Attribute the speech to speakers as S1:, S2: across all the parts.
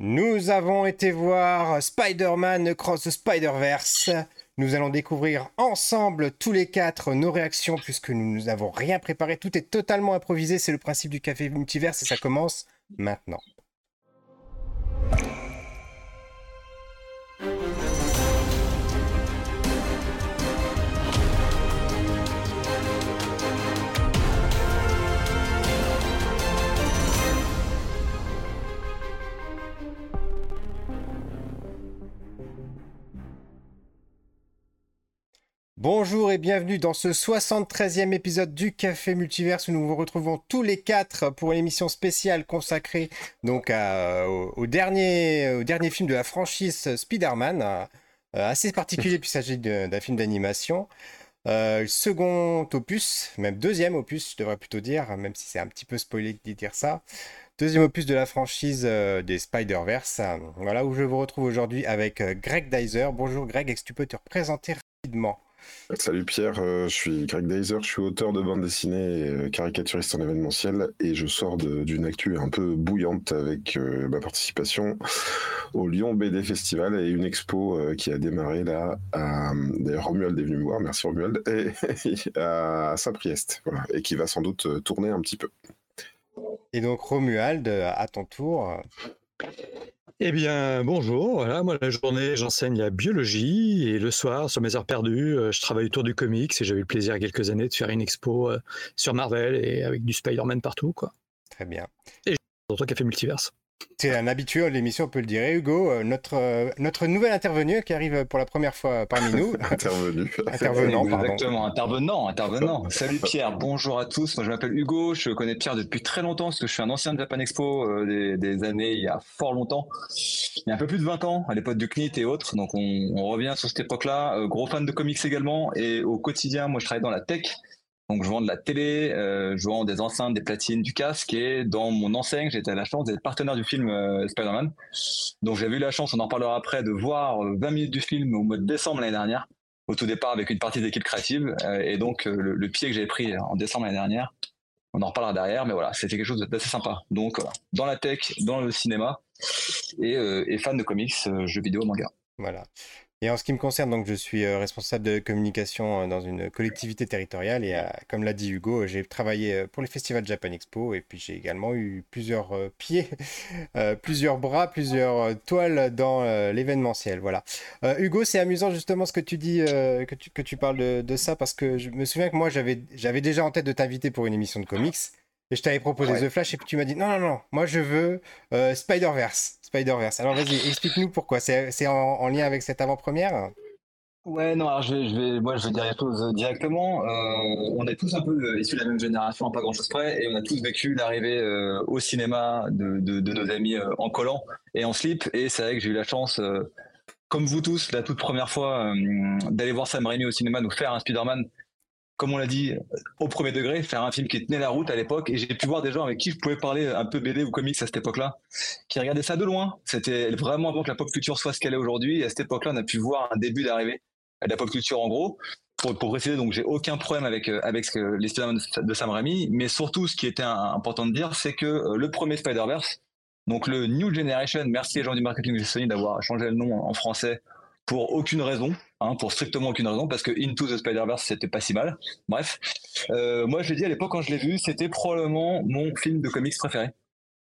S1: Nous avons été voir Spider-Man Cross Spider-Verse. Nous allons découvrir ensemble tous les quatre nos réactions puisque nous n'avons rien préparé. Tout est totalement improvisé. C'est le principe du café multiverse et ça commence maintenant. Bonjour et bienvenue dans ce 73e épisode du Café Multiverse où nous vous retrouvons tous les quatre pour une émission spéciale consacrée donc au, dernier, film de la franchise Spider-Man, euh, assez particulier puisqu'il s'agit d'un film d'animation. Euh, second opus, même deuxième opus, je devrais plutôt dire, même si c'est un petit peu spoilé de dire ça. Deuxième opus de la franchise euh, des Spider-Verse. Voilà où je vous retrouve aujourd'hui avec Greg Dyser. Bonjour Greg, est-ce que tu peux te représenter rapidement?
S2: Salut Pierre, euh, je suis Greg Dyser, je suis auteur de bande dessinée et euh, caricaturiste en événementiel et je sors d'une actu un peu bouillante avec euh, ma participation au Lyon BD Festival et une expo qui a démarré là, d'ailleurs Romuald est venu me voir, merci Romuald, et à Saint-Priest, voilà, et qui va sans doute tourner un petit peu.
S1: Et donc Romuald, à ton tour,
S3: eh bien, bonjour. Voilà, moi, la journée, j'enseigne la biologie et le soir, sur mes heures perdues, euh, je travaille autour du comics et j'ai eu le plaisir il y a quelques années de faire une expo euh, sur Marvel et avec du Spider-Man partout, quoi.
S1: Très bien.
S3: Et j'ai Café Multiverse.
S1: C'est un habitué de l'émission, on peut le dire. Hugo, euh, notre, euh, notre nouvel intervenu qui arrive pour la première fois parmi nous.
S2: intervenu.
S1: Intervenant, pardon.
S4: Exactement, intervenant, intervenant. Salut Pierre, bonjour à tous. Moi je m'appelle Hugo, je connais Pierre depuis très longtemps parce que je suis un ancien de Japan Expo euh, des, années il y a fort longtemps. Il y a un peu plus de 20 ans, à l'époque du CNIT et autres. Donc on, on revient sur cette époque-là. gros fan de comics également. Et au quotidien, moi je travaille dans la tech. Donc je vends de la télé, euh, je vends des enceintes, des platines, du casque et dans mon enseigne, j'étais à la chance d'être partenaire du film euh, Spider-Man. Donc j'ai eu la chance, on en parlera après, de voir 20 euh, minutes du film au mois de décembre l'année dernière, au tout départ avec une partie d'équipe créative et donc le, pied que j'avais pris en décembre l'année dernière, on en reparlera derrière, mais voilà, c'était quelque chose d'assez sympa. Donc dans la tech, dans le cinéma et, et fan de comics, jeux vidéo, manga.
S1: Voilà. Et en ce qui me concerne, donc, je suis euh, responsable de communication euh, dans une collectivité territoriale et euh, comme l'a dit Hugo, j'ai travaillé pour les festivals Japan Expo et puis j'ai également eu plusieurs pieds, plusieurs bras, plusieurs toiles dans l'événementiel. Voilà. Hugo, c'est amusant justement ce que tu dis, que, tu, que tu parles de, de, ça parce que je me souviens que moi j'avais déjà en tête de t'inviter pour une émission de comics. Et je t'avais proposé The Flash et puis tu m'as dit non, non, non, moi je veux euh, Spider-Verse. Spider-Verse. Alors vas-y, explique-nous pourquoi. C'est en, lien avec cette avant-première?
S4: Ouais, non, alors je vais, je vais, moi je vais dire les choses directement. Euh, on est tous un peu euh, issus de la même génération, pas grand-chose près, et on a tous vécu l'arrivée au cinéma de, de, de, nos amis en collant et en slip. Et c'est vrai que j'ai eu la chance, comme vous tous, la toute première fois, d'aller voir Sam Raimi au cinéma nous faire un Spider-Man comme on l'a dit, au premier degré, faire un film qui tenait la route à l'époque. Et j'ai pu voir des gens avec qui je pouvais parler un peu BD ou comics à cette époque-là, qui regardaient ça de loin. C'était vraiment avant que la pop culture soit ce qu'elle est aujourd'hui. Et à cette époque-là, on a pu voir un début d'arrivée à la pop culture en gros. Pour, pour préciser, donc j'ai aucun problème avec euh, avec les de Sam Raimi, mais surtout ce qui était important de dire, c'est que euh, le premier Spider-Verse, donc le New Generation, merci les gens du marketing de Sony d'avoir changé le nom en français pour aucune raison, hein, pour strictement aucune raison, parce que Into the Spider-Verse, c'était pas si mal. Bref, euh, moi je l'ai dit à l'époque quand je l'ai vu, c'était probablement mon film de comics préféré.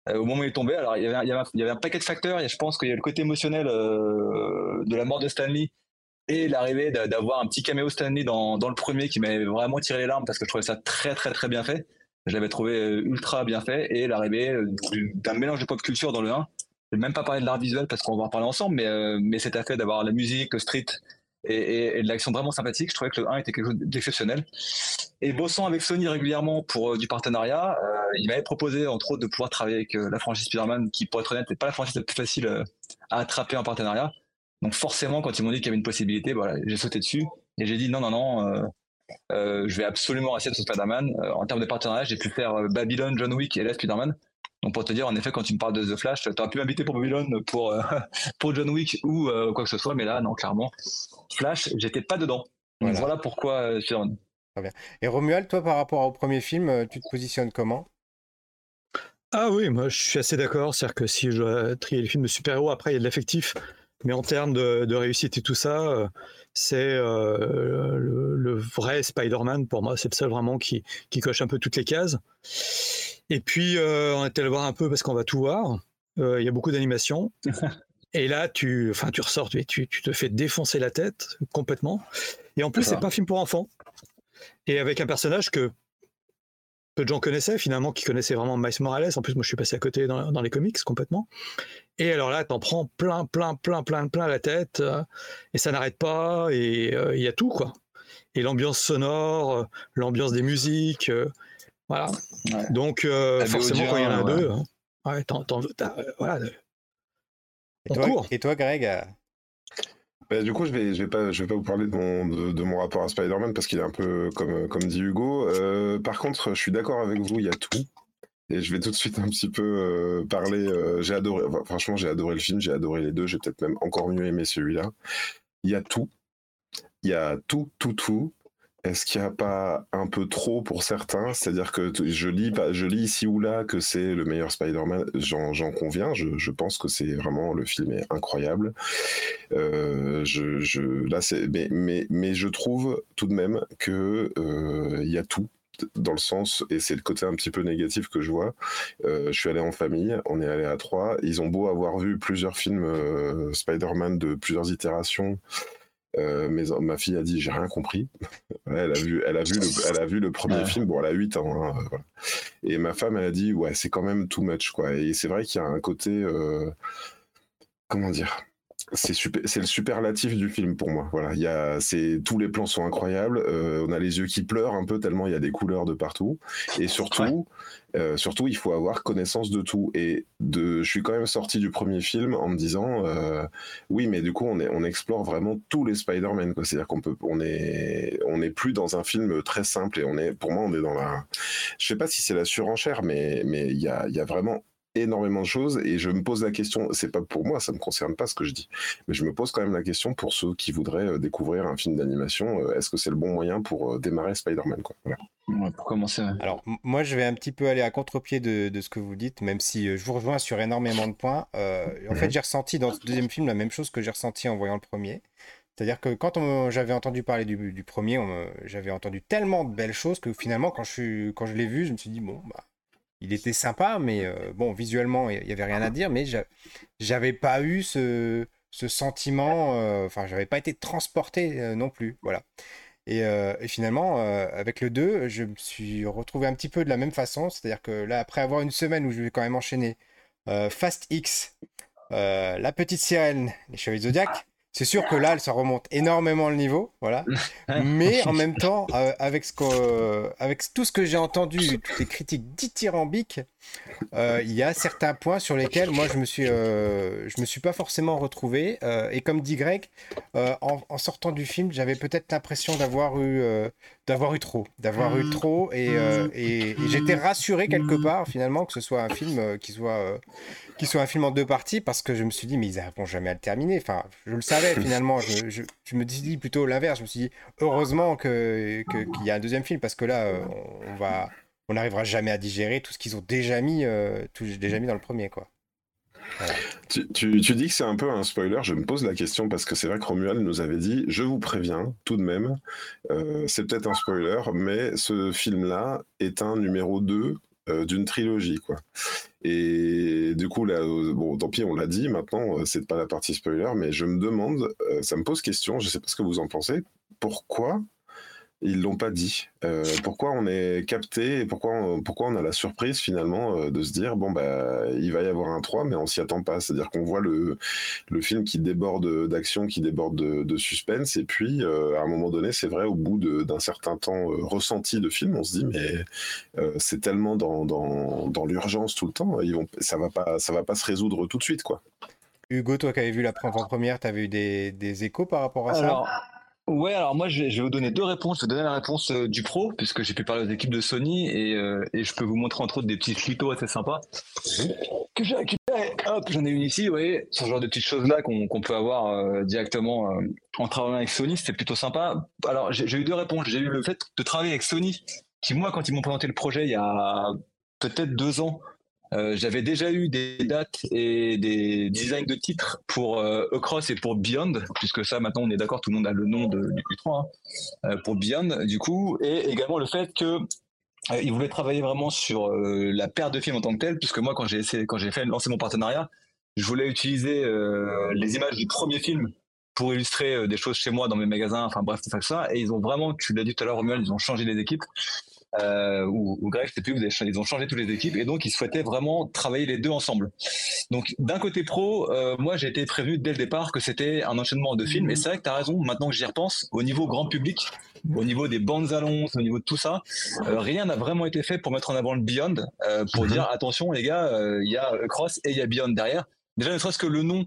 S4: Euh, au moment où il est tombé, alors il y, avait, un, paquet de facteurs, et je pense qu'il y a le côté émotionnel euh, de la mort de Stanley et l'arrivée d'avoir un petit caméo Stanley dans, dans le premier qui m'avait vraiment tiré les larmes parce que je trouvais ça très très très bien fait. Je l'avais trouvé ultra bien fait et l'arrivée d'un mélange de pop culture dans le 1 je vais même pas parler de l'art visuel parce qu'on va en parler ensemble, mais, euh, mais cet effet d'avoir la musique, le street et, de l'action vraiment sympathique, je trouvais que le 1 était quelque chose d'exceptionnel. Et bossant avec Sony régulièrement pour euh, du partenariat, euh, il m'avait proposé entre autres de pouvoir travailler avec la franchise Spider-Man, qui pour être honnête n'est pas la franchise la plus facile à attraper en partenariat. Donc forcément, quand ils m'ont dit qu'il y avait une possibilité, voilà, j'ai sauté dessus et j'ai dit non, non, non. je vais absolument rester sur Spider-Man. en termes de partenariat, j'ai pu faire Babylon, John Wick et là Spider-Man. Donc pour te dire, en effet, quand tu me parles de The Flash, tu aurais pu m'inviter pour Babylon, pour, euh, pour John Wick ou euh, quoi que ce soit, mais là, non, clairement, Flash, j'étais pas dedans. Donc voilà, pourquoi je
S1: Très bien. Et Romuald, toi, par rapport au premier film, euh, tu te positionnes comment?
S3: Ah oui, moi je suis assez d'accord. C'est-à-dire que si je dois trier les films de super-héros, après il y a de l'affectif. Mais en termes de, réussite et tout ça, euh, c'est euh, le, vrai Spider-Man pour moi. C'est le seul vraiment qui, coche un peu toutes les cases. Et puis euh, on est allé voir un peu parce qu'on va tout voir. Il y a beaucoup d'animations. et là, tu, enfin, tu ressors, tu, tu, te fais défoncer la tête complètement. Et en plus, c'est pas un film pour enfants. Et avec un personnage que peu de gens connaissaient finalement, qui connaissaient vraiment Miles Morales. En plus, moi, je suis passé à côté dans, les comics complètement. Et alors là, t'en prends plein, plein, plein, plein, plein la tête, euh, et ça n'arrête pas, et euh, il y a tout, quoi. Et l'ambiance sonore, euh, l'ambiance des musiques, voilà. Donc, forcément, quand il y en a deux, hein, ouais, t'en, voilà.
S1: Et toi, et toi, Greg,
S2: bah, du coup, je vais, je vais pas, je vais pas vous parler de mon, de, mon rapport à Spider-Man parce qu'il est un peu comme, comme dit Hugo. Euh, par contre, je suis d'accord avec vous, il y a tout. Et je vais tout de suite un petit peu euh, parler. Euh, j'ai adoré, franchement, j'ai adoré le film, j'ai adoré les deux, j'ai peut-être même encore mieux aimé celui-là. Il y a tout. Il y a tout, tout, tout. Est-ce qu'il n'y a pas un peu trop pour certains? C'est-à-dire que je lis, ici ou là que c'est le meilleur Spider-Man, j'en conviens, je, pense que c'est vraiment, le film est incroyable. Euh, là, mais, je trouve tout de même qu'il euh, y a tout dans le sens, et c'est le côté un petit peu négatif que je vois, euh, je suis allé en famille, on est allé à trois, ils ont beau avoir vu plusieurs films Spider-Man de plusieurs itérations, euh, mais ma fille a dit j'ai rien compris. elle a vu, elle a vu le, elle a vu le premier film. Bon, elle a 8 ans. Hein, Et ma femme, elle a dit ouais, c'est quand même too much quoi. Et c'est vrai qu'il y a un côté, euh, comment dire, c'est c'est le superlatif du film pour moi. Voilà, il y a, c'est tous les plans sont incroyables. Euh, on a les yeux qui pleurent un peu tellement il y a des couleurs de partout. Et surtout, euh, surtout, il faut avoir connaissance de tout. Et de, je suis quand même sorti du premier film en me disant, euh, oui, mais du coup, on, est, on explore vraiment tous les Spider-Man. C'est-à-dire qu'on peut, on est, on n'est plus dans un film très simple. Et on est, pour moi, on est dans la, je sais pas si c'est la surenchère, mais, mais il y a, y a vraiment énormément de choses et je me pose la question, c'est pas pour moi, ça me concerne pas ce que je dis, mais je me pose quand même la question pour ceux qui voudraient euh, découvrir un film d'animation, euh, est-ce que c'est le bon moyen pour euh, démarrer Spider-Man quoi
S4: Pour commencer.
S1: Alors moi je vais un petit peu aller à contre-pied de, de, ce que vous dites, même si je vous rejoins sur énormément de points. en fait mhm. j'ai ressenti dans ce deuxième film la même chose que j'ai ressenti en voyant le premier. C'est-à-dire que quand j'avais entendu parler du, du premier, j'avais entendu tellement de belles choses que finalement, quand je, quand je l'ai vu, je me suis dit, bon, bah, il était sympa, mais euh, bon, visuellement, il n'y avait rien à dire, mais j'avais pas eu ce, sentiment, euh, enfin, j'avais pas été transporté euh, non plus, voilà. Et, finalement, avec le 2, je me suis retrouvé un petit peu de la même façon, c'est-à-dire que là, après avoir une semaine où je vais quand même enchaîner Fast X, La Petite Sirène, Les Chevaliers Zodiac, c'est sûr que là, ça remonte énormément le niveau, voilà. Mais en même temps, euh, avec, ce avec tout ce que j'ai entendu, toutes les critiques dithyrambiques, euh, il y a certains points sur lesquels moi je me suis, euh, je me suis pas forcément retrouvé. et comme dit Greg, en, sortant du film, j'avais peut-être l'impression d'avoir eu, d'avoir eu trop, d'avoir eu trop, et, et j'étais rassuré quelque part finalement que ce soit un film qui soit qu'il soit un film en deux parties parce que je me suis dit, mais ils n'arriveront jamais à le terminer. Enfin, je le savais finalement. Je, je, je me dis plutôt l'inverse. Je me suis dit, heureusement qu'il que, y a un deuxième film parce que là, euh, on, va, on n'arrivera jamais à digérer tout ce qu'ils ont déjà mis, euh, déjà mis dans le premier, quoi.
S2: Tu, dis que c'est un peu un spoiler. Je me pose la question parce que c'est vrai que Romuald nous avait dit Je vous préviens, tout de même, euh, c'est peut-être un spoiler, mais ce film-là est un numéro 2 d'une trilogie. quoi. Et du coup, euh, bon, tant pis, on l'a dit, maintenant, euh, c'est pas la partie spoiler, mais je me demande, euh, ça me pose question, je sais pas ce que vous en pensez, pourquoi ils l'ont pas dit. Euh, pourquoi on est capté et pourquoi on, pourquoi on a la surprise finalement euh, de se dire bon bah il va y avoir un 3 mais on s'y attend pas. C'est-à-dire qu'on voit le, le film qui déborde d'action, qui déborde de, suspense et puis euh, à un moment donné c'est vrai au bout d'un certain temps ressenti de film on se dit mais c'est tellement dans, dans, dans l'urgence tout le temps ils vont ça va pas ça va pas se résoudre tout de suite quoi.
S1: Hugo, toi qui avais vu la première, tu avais eu des, des, échos par rapport à ça?
S4: Ouais, alors moi je vais, vous donner deux réponses. Je vais donner la réponse euh, du pro, puisque j'ai pu parler aux équipes de Sony et, euh, et, je peux vous montrer entre autres des petits clitos assez sympas. Hop, j'en ai une ici, vous voyez, ce genre de petites choses-là qu'on peut avoir euh, directement en travaillant avec Sony, c'était plutôt sympa. Alors j'ai eu deux réponses. J'ai eu le fait de travailler avec Sony, qui moi quand ils m'ont présenté le projet il y a peut-être deux ans, j'avais déjà eu des dates et des designs de titres pour Across et pour Beyond, puisque ça maintenant on est d'accord, tout le monde a le nom de, du 3 hein, pour Beyond du coup, et également le fait que il voulait travailler vraiment sur la paire de films en tant que tel, puisque moi quand j'ai essayé, quand j'ai fait mon partenariat, je voulais utiliser les images du premier film pour illustrer des choses chez moi dans mes magasins, enfin bref, tout ça. Et ils ont vraiment, tu l'as dit tout à l'heure, Romuald, ils ont changé les équipes euh, ou, ou Greg, je sais plus, ils ont changé toutes les équipes et donc ils souhaitaient vraiment travailler les deux ensemble. Donc d'un côté pro, euh, moi j'ai été prévenu dès le départ que c'était un enchaînement de films et c'est vrai que tu as raison, maintenant que j'y repense, au niveau grand public, au niveau des bandes annonces, au niveau de tout ça, euh, rien n'a vraiment été fait pour mettre en avant le Beyond, euh, pour mhm. dire attention les gars, il y a Cross et il y a Beyond derrière. Déjà ne serait-ce que le nom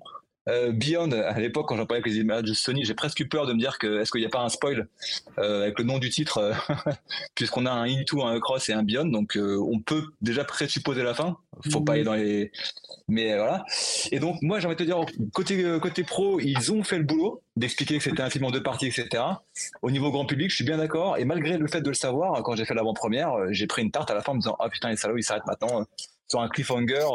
S4: euh, Beyond, à l'époque, quand j'en parlais avec les images de Sony, j'ai presque eu peur de me dire que est-ce qu'il n'y a pas un spoil euh, avec le nom du titre, euh, puisqu'on a un Into, un Cross et un Beyond, donc on peut déjà présupposer la fin. Faut pas aller dans les, mais voilà. Et donc moi, j'ai envie de te dire côté côté pro, ils ont fait le boulot d'expliquer que c'était un film en deux parties, etc. Au niveau grand public, je suis bien d'accord. Et malgré le fait de le savoir, quand j'ai fait l'avant-première, j'ai pris une tarte à la fin en me disant ah putain les salauds ils s'arrêtent maintenant sur un cliffhanger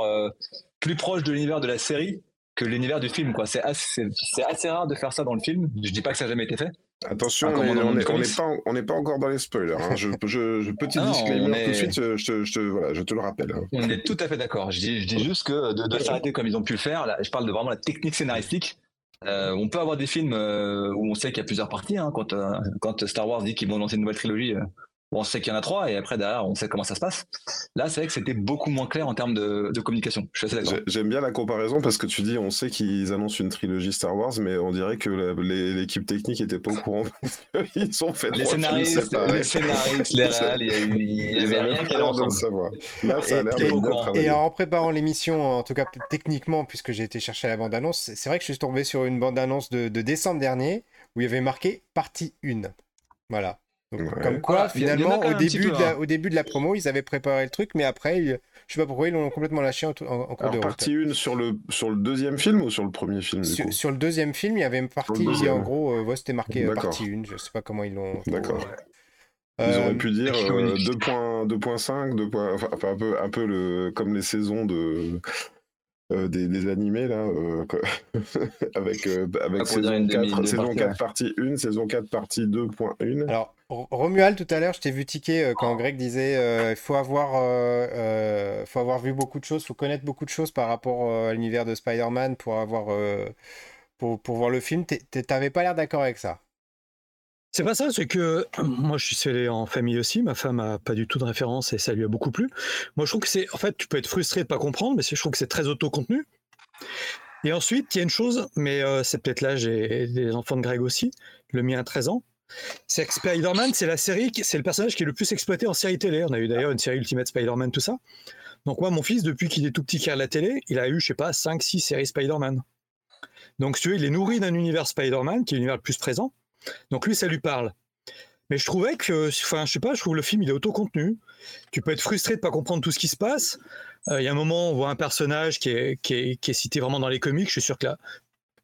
S4: plus proche de l'univers de la série que l'univers du film. quoi. C'est assez, assez, rare de faire ça dans le film. Je dis pas que ça n'a jamais été fait.
S2: Attention, on n'est pas, pas, encore dans les spoilers. Hein. Je, je, petit ah disclaimer tout de suite, je, te, voilà, je te le rappelle. Hein.
S4: On est tout à fait d'accord. Je dis, je dis juste que de, s'arrêter comme ils ont pu le faire, là, je parle de vraiment la technique scénaristique. Euh, on peut avoir des films euh, où on sait qu'il y a plusieurs parties. Hein, quand, euh, quand Star Wars dit qu'ils vont lancer une nouvelle trilogie, on sait qu'il y en a trois et après derrière on sait comment ça se passe. Là, c'est vrai que c'était beaucoup moins clair en termes de, communication. Je suis assez d'accord.
S2: J'aime bien la comparaison parce que tu dis on sait qu'ils annoncent une trilogie Star Wars, mais on dirait que l'équipe technique était pas au courant. Ils ont fait
S4: les scénaristes, les scénaristes, les réals, il y avait rien qui allait ensemble.
S1: Là, ça a l'air de Et en préparant l'émission, en tout cas techniquement, puisque j'ai été chercher la bande-annonce, c'est vrai que je suis tombé sur une bande-annonce de, de décembre dernier où il y avait marqué partie 1. Voilà. Comme quoi, finalement, au, début de la, hein. au début de la promo, ils avaient préparé le truc, mais après, je je sais pas pourquoi, ils l'ont complètement lâché en, en, cours de
S2: partie 1 sur le, sur le deuxième film ou sur le premier film
S1: sur, le deuxième film, il y avait une partie, en gros, euh, c'était marqué euh, partie 1, je sais pas comment ils l'ont.
S2: D'accord. Ils auraient euh, pu dire 2.5, enfin, un peu, un peu le, comme les saisons de, euh, des, animés là euh, avec euh, avec saison 4, saison 4 partie 1 saison 4 partie 2.1
S1: alors Romuald tout à l'heure je t'ai vu tiquer quand Greg disait il faut avoir faut avoir vu beaucoup de choses faut connaître beaucoup de choses par rapport à l'univers de Spider-Man pour avoir pour, pour voir le film t'avais pas l'air d'accord avec ça
S3: c'est pas ça, c'est que moi je suis allé en famille aussi, ma femme a pas du tout de référence et ça lui a beaucoup plu. Moi je trouve que c'est, en fait, tu peux être frustré de pas comprendre, mais je trouve que c'est très auto-contenu. Et ensuite, il y a une chose, mais euh, c'est peut-être là, j'ai des enfants de Greg aussi, le mien a 13 ans. C'est que Spider-Man, c'est la série, c'est le personnage qui est le plus exploité en série télé. On a eu d'ailleurs une série Ultimate Spider-Man, tout ça. Donc moi, mon fils, depuis qu'il est tout petit qui a la télé, il a eu, je sais pas, 5-6 séries Spider-Man. Donc tu vois, il est nourri d'un univers Spider-Man, qui est l'univers le plus présent. Donc lui, ça lui parle. Mais je trouvais que, enfin, je sais pas, je trouve le film il est autocontenu. Tu peux être frustré de pas comprendre tout ce qui se passe. Euh, il y a un moment, on voit un personnage qui est, qui est, cité vraiment dans les comics. Je suis sûr que là,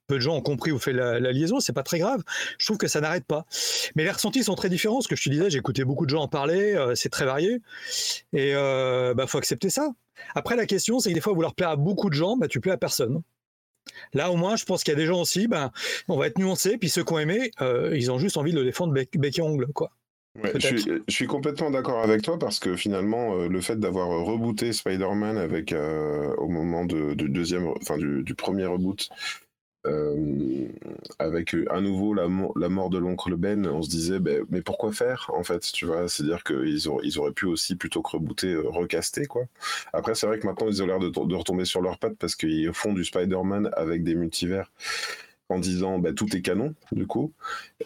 S3: peu de gens ont compris ou fait la, liaison. C'est pas très grave. Je trouve que ça n'arrête pas. Mais les ressentis sont très différents. Ce que je te disais, j'ai écouté beaucoup de gens en parler. Euh, c'est très varié. Et euh, bah, faut accepter ça. Après, la question, c'est que des fois, vouloir plaire à beaucoup de gens, bah, tu plais à personne. Là, au moins, je pense qu'il y a des gens aussi, ben, on va être nuancé, puis ceux qui ont aimé, euh, ils ont juste envie de le défendre bec, et ongle, quoi.
S2: je, suis, complètement d'accord avec toi parce que finalement, euh, le fait d'avoir rebooté Spider-Man avec euh, au moment de, du deuxième, enfin du, premier reboot, euh, avec euh, à nouveau la, mort de l'oncle Ben, on se disait, ben, mais pourquoi faire en fait, tu vois? C'est-à-dire qu'ils ils auraient pu aussi, plutôt que rebooter, euh, recaster quoi. Après, c'est vrai que maintenant ils ont l'air de, de, retomber sur leurs pattes parce qu'ils font du Spider-Man avec des multivers en disant bah, tout est canon du coup.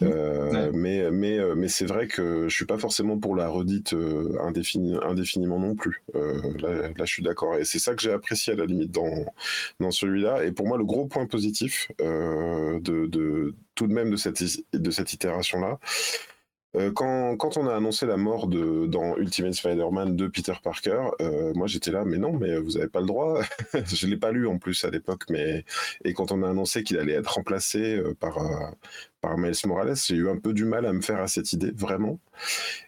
S2: Euh, mais mais euh, mais c'est vrai que je suis pas forcément pour la redite euh, indéfiniment non plus. Là, je suis d'accord. Et c'est ça que j'ai apprécié à la limite dans dans celui-là. Et pour moi le gros point positif de, de tout de même de cette de cette itération là euh, quand, on a annoncé la mort de, dans Ultimate Spider-Man de Peter Parker, euh, moi j'étais là, mais non, mais vous n'avez pas le droit. je l'ai pas lu en plus à l'époque, mais et quand on a annoncé qu'il allait être remplacé euh, par par Miles Morales, j'ai eu un peu du mal à me faire à cette idée, vraiment.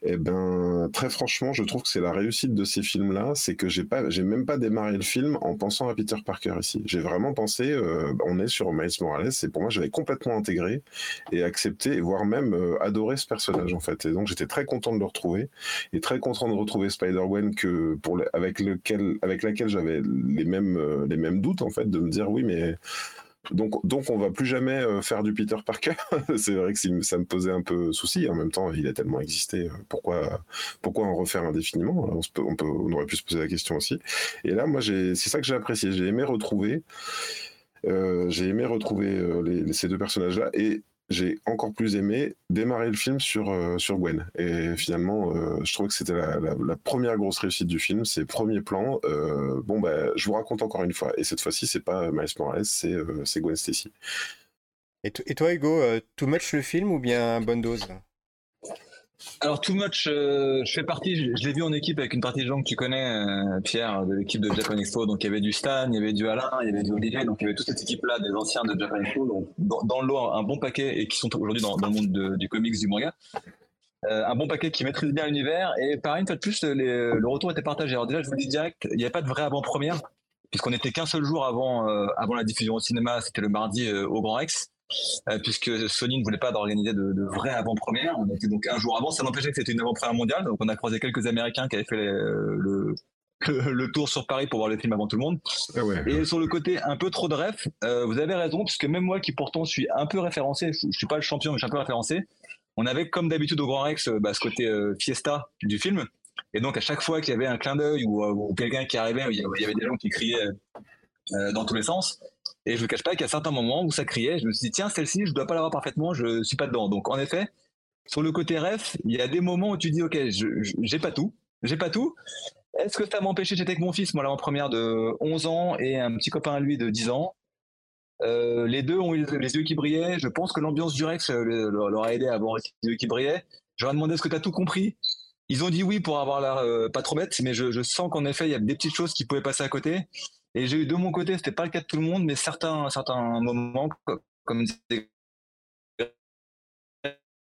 S2: Eh ben, très franchement, je trouve que c'est la réussite de ces films-là, c'est que j'ai pas, j'ai même pas démarré le film en pensant à Peter Parker ici. J'ai vraiment pensé, euh, on est sur Miles Morales, et pour moi, j'avais complètement intégré et accepté, voire même euh, adoré ce personnage en fait. Et donc, j'étais très content de le retrouver et très content de retrouver Spider-Gwen que pour avec lequel, avec laquelle j'avais les mêmes, euh, les mêmes doutes en fait, de me dire oui, mais donc, donc on va plus jamais euh, faire du Peter Parker. c'est vrai que ça me posait un peu souci. En même temps, il a tellement existé. Euh, pourquoi, pourquoi en refaire indéfiniment? On, peut, on, aurait pu se poser la question aussi. Et là, moi, c'est ça que j'ai apprécié. J'ai aimé retrouver. Euh, j'ai aimé retrouver ces deux personnages-là. Et j'ai encore plus aimé démarrer le film sur, euh, sur Gwen. Et finalement, euh, je trouve que c'était la, première grosse réussite du film, c'est premier plan. Euh, bon, bah, je vous raconte encore une fois. Et cette fois-ci, c'est pas Miles Morales, c'est Gwen Stacy.
S1: Et, toi, Hugo, too much le film ou bien bonne dose?
S4: Alors, Too Much, euh, je fais partie, je, l'ai vu en équipe avec une partie de gens que tu connais, euh, Pierre, de l'équipe de Japan Expo. Donc, il y avait du Stan, il y avait du Alain, il y avait du Olivier. Donc, il y avait toute cette équipe-là, des anciens de Japan Expo. Donc, dans, le lot, un bon paquet et qui sont aujourd'hui dans, le monde du comics, du manga. Euh, un bon paquet qui maîtrise bien l'univers. Et pareil, une fois de plus, le retour était partagé. Alors, déjà, je vous le dis direct, il n'y a pas de vraie avant-première, puisqu'on était qu'un seul jour avant, avant la diffusion au cinéma. C'était le mardi au Grand Rex. Euh, puisque Sony ne voulait pas d'organiser de, de vraies avant-premières. On était donc un jour avant. Ça n'empêchait que c'était une avant-première mondiale. Donc on a croisé quelques Américains qui avaient fait le, le, tour sur Paris pour voir le film avant tout le monde. Ah et sur le côté un peu trop de ref, euh, vous avez raison, puisque même moi qui pourtant suis un peu référencé, je, ne suis pas le champion, mais je suis un peu référencé. On avait comme d'habitude au Grand Rex euh, bah, ce côté fiesta du film. Et donc à chaque fois qu'il y avait un clin d'œil ou, ou quelqu'un qui arrivait, il y avait des gens qui criaient dans tous les sens. Et je ne cache pas qu'à certains moments où ça criait, je me suis dit, tiens, celle-ci, je ne dois pas l'avoir parfaitement, je ne suis pas dedans. Donc, en effet, sur le côté ref, il y a des moments où tu dis, OK, j'ai pas tout, j'ai pas tout. Est-ce que ça m'a empêché J'étais avec mon fils, moi, là, en première de 11 ans et un petit copain à lui de 10 ans? Euh, les deux ont eu les yeux qui brillaient. Je pense que l'ambiance du Rex euh, leur a aidé à avoir les yeux qui brillaient. Je leur ai demandé est-ce que tu as tout compris? Ils ont dit oui pour avoir l'air euh, pas trop bête, mais je sens qu'en effet, il y a des petites choses qui pouvaient passer à côté. Et j'ai eu de mon côté, c'était pas le cas de tout le monde, mais certains, certains moments, comme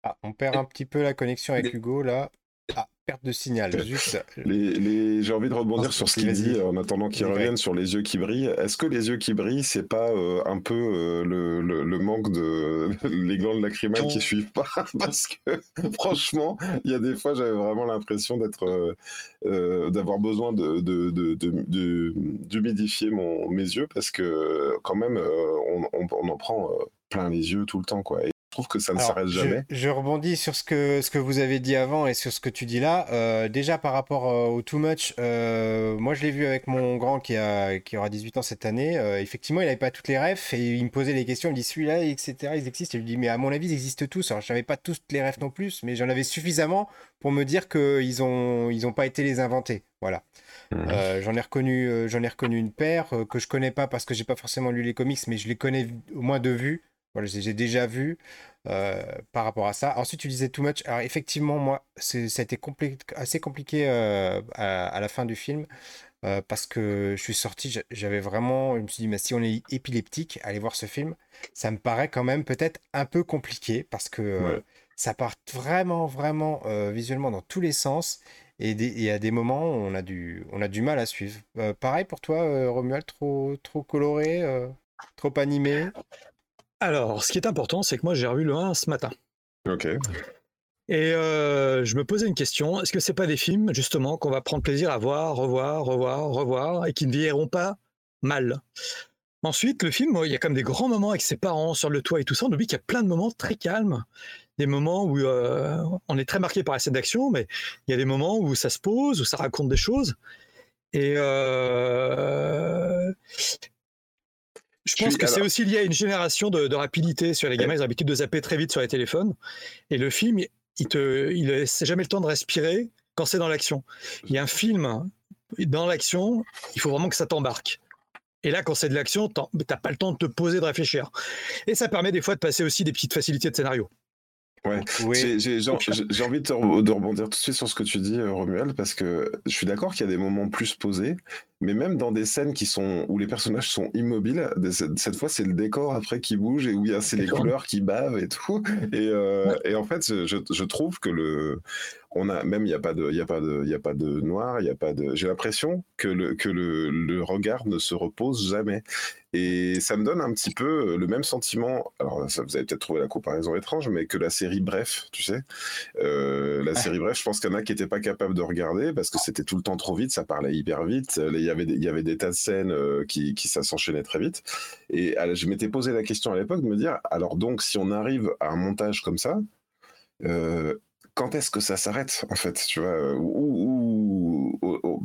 S1: ah, on perd un petit peu la connexion avec Hugo là. Ah, perte de signal, juste.
S2: Les, J'ai envie de rebondir sur ce qu'il dit en attendant qu'il revienne sur les yeux qui brillent. Est-ce que les yeux qui brillent, c'est pas euh, un peu euh, le, le, manque de les glandes lacrymales qui suivent pas? Parce que franchement, il y a des fois, j'avais vraiment l'impression d'être, euh, d'avoir besoin de, de, d'humidifier mon mes yeux parce que quand même, on, on, en prend plein les yeux tout le temps, quoi. Trouve que ça ne s'arrête jamais.
S1: Je, rebondis sur ce que, ce que vous avez dit avant et sur ce que tu dis là. Euh, déjà par rapport euh, au Too Much, euh, moi je l'ai vu avec mon grand qui, a, qui aura 18 ans cette année. effectivement, il n'avait pas toutes les refs et il me posait des questions. Il me dit celui-là, etc. Ils existent. Et je lui dis, mais à mon avis, ils existent tous. Alors je n'avais pas toutes les refs non plus, mais j'en avais suffisamment pour me dire qu'ils n'ont ils ont pas été les inventés. Voilà. Mmh. j'en ai reconnu, j'en ai reconnu une paire que je connais pas parce que j'ai pas forcément lu les comics, mais je les connais au moins de vue. Voilà, j'ai déjà vu euh, par rapport à ça. Ensuite, tu disais too much. Alors, effectivement, moi, ça a été assez compliqué euh, à, la fin du film euh, parce que je suis sorti, j'avais vraiment, je me suis dit, mais si on est épileptique, aller voir ce film, ça me paraît quand même peut-être un peu compliqué parce que ça part vraiment, vraiment visuellement dans tous les sens. Et il y a des moments où on a du, on a du mal à suivre. pareil pour toi, Romuald, trop, trop coloré, trop animé?
S3: Alors, ce qui est important, c'est que moi, j'ai revu le 1 ce matin.
S2: Ok.
S3: Et euh, je me posais une question est-ce que c'est pas des films, justement, qu'on va prendre plaisir à voir, revoir, revoir, revoir, et qui ne vieilliront pas mal? Ensuite, le film, il y a comme des grands moments avec ses parents sur le toit et tout ça. On oublie qu'il y a plein de moments très calmes, des moments où euh, on est très marqué par la scène d'action, mais il y a des moments où ça se pose, où ça raconte des choses. Et, euh, je pense que c'est aussi lié à une génération de, rapidité sur les gamins. Ils ont l'habitude de zapper très vite sur les téléphones. Et le film, il te, il laisse jamais le temps de respirer quand c'est dans l'action. Il y a un film dans l'action, il faut vraiment que ça t'embarque. Et là, quand c'est de l'action, t'as pas le temps de te poser, de réfléchir. Et ça permet des fois de passer aussi des petites facilités de scénario.
S2: Ouais, j'ai envie de, rebondir tout de suite sur ce que tu dis, euh, Romuald, parce que je suis d'accord qu'il y a des moments plus posés, mais même dans des scènes qui sont où les personnages sont immobiles, cette fois c'est le décor après qui bouge et où il y a c'est les couleurs qui bavent et tout. Et, euh, et en fait, je, je, trouve que le on a même il y a pas de il y a pas de il y a pas de noir il y a pas de j'ai l'impression que le que le, le, regard ne se repose jamais et ça me donne un petit peu le même sentiment alors ça, vous avez peut-être trouvé la comparaison étrange mais que la série Bref tu sais. Euh, la série Bref je pense qu'il y en a qui étaient pas capables de regarder parce que c'était tout le temps trop vite ça parlait hyper vite. Il y avait des, il y avait des tas de scènes euh, qui qui ça s'enchaînait très vite. Et je m'étais posé la question à l'époque de me dire alors donc si on arrive à un montage comme ça euh, quand est-ce que ça s'arrête en fait tu vois euh, ou,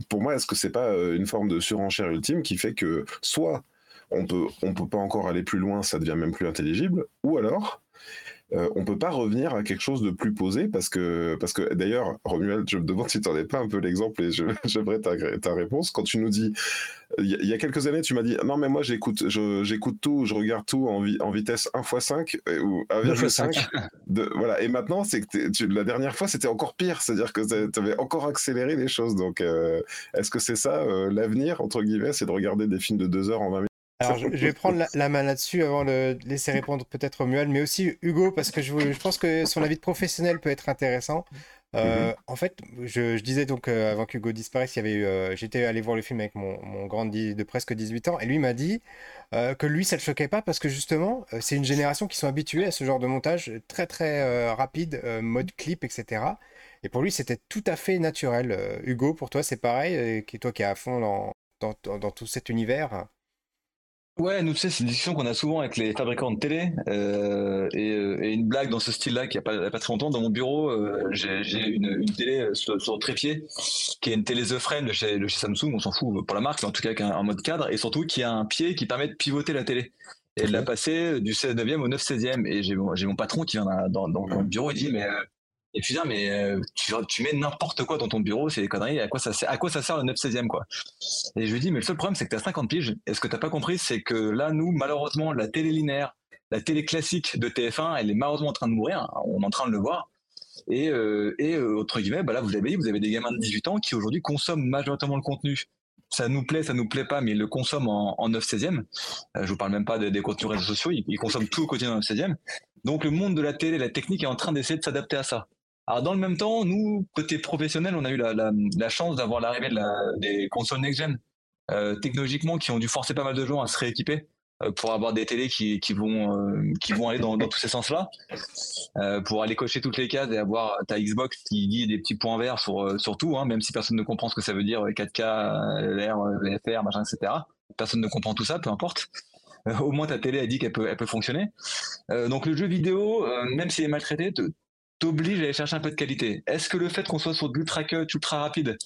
S2: pour moi est-ce que c'est pas euh, une forme de surenchère ultime qui fait que soit on peut on peut pas encore aller plus loin ça devient même plus intelligible ou alors euh, on peut pas revenir à quelque chose de plus posé parce que, parce que d'ailleurs, Romuald, je me demande si tu n'en es pas un peu l'exemple et j'aimerais ta, ta, réponse. Quand tu nous dis, il y, a quelques années, tu m'as dit, non, mais moi j'écoute j'écoute tout, je regarde tout en, en vitesse 1 x 5 ou 1,5. Voilà. Et maintenant, c'est que la dernière fois, c'était encore pire. C'est-à-dire que tu avais encore accéléré les choses. Donc, euh, est-ce que c'est ça euh, l'avenir, entre guillemets, c'est de regarder des films de 2 heures en 20 minutes?
S1: Alors, je, vais prendre la, main là-dessus avant de laisser répondre peut-être Romuald, mais aussi Hugo, parce que je, je, pense que son avis de professionnel peut être intéressant. Euh, mhm. En fait, je, disais donc euh, avant qu'Hugo disparaisse, il y avait euh, j'étais allé voir le film avec mon, mon grand de presque 18 ans, et lui m'a dit que lui, ça le choquait pas parce que justement, c'est une génération qui sont habitués à ce genre de montage très très rapide, mode clip, etc. Et pour lui, c'était tout à fait naturel. Hugo, pour toi, c'est pareil, et toi qui es à fond dans, dans, dans tout cet univers?
S4: Ouais, nous, tu sais, c'est une discussion qu'on a souvent avec les fabricants de télé. Euh, et, euh, et, une blague dans ce style-là, qui a pas, pas très longtemps, dans mon bureau, euh, j'ai une, une, télé euh, sur, trépied, qui est une télé The Frame de chez, de chez Samsung, on s'en fout pour la marque, mais en tout cas avec un, mode cadre, et surtout qui a un pied qui permet de pivoter la télé. Et elle l'a passé du 16 9e au 9 16e. Et j'ai mon, mon patron qui vient dans, dans, dans, le bureau, il dit, mais et puis, mais euh, tu, mets n'importe quoi dans ton bureau, c'est des conneries. À quoi ça sert, le 9 16e, quoi? Et je lui dis, mais le seul problème, c'est que tu as 50 piges. Et ce que tu pas compris, c'est que là, nous, malheureusement, la télé linéaire, la télé classique de TF1, elle est malheureusement en train de mourir. On est en train de le voir. Et, euh, euh, entre guillemets, bah là, vous l'avez dit, vous avez des gamins de 18 ans qui aujourd'hui consomment majoritairement le contenu ça nous plaît, ça nous plaît pas, mais ils le consomment en, 9 16e. Euh, je vous parle même pas des, contenus réseaux sociaux, ils, consomment tout au quotidien en 9 16e. Donc le monde de la télé, la technique est en train d'essayer de s'adapter à ça. Alors dans le même temps, nous, côté professionnel, on a eu la, chance d'avoir l'arrivée de la, des consoles next-gen euh, technologiquement qui ont dû forcer pas mal de gens à se rééquiper euh, pour avoir des télés qui, vont euh, qui vont aller dans, tous ces sens-là, pour aller cocher toutes les cases et avoir ta Xbox qui dit des petits points verts sur sur tout, hein, même si personne ne comprend ce que ça veut dire 4K, LR, VFR, machin, etc. Personne ne comprend tout ça, peu importe. au moins ta télé a dit qu'elle peut elle peut fonctionner. donc le jeu vidéo, même s'il est maltraité, t'oblige à aller chercher un peu de qualité. Est-ce que le fait qu'on soit sur de l'ultra cut, ultra rapide,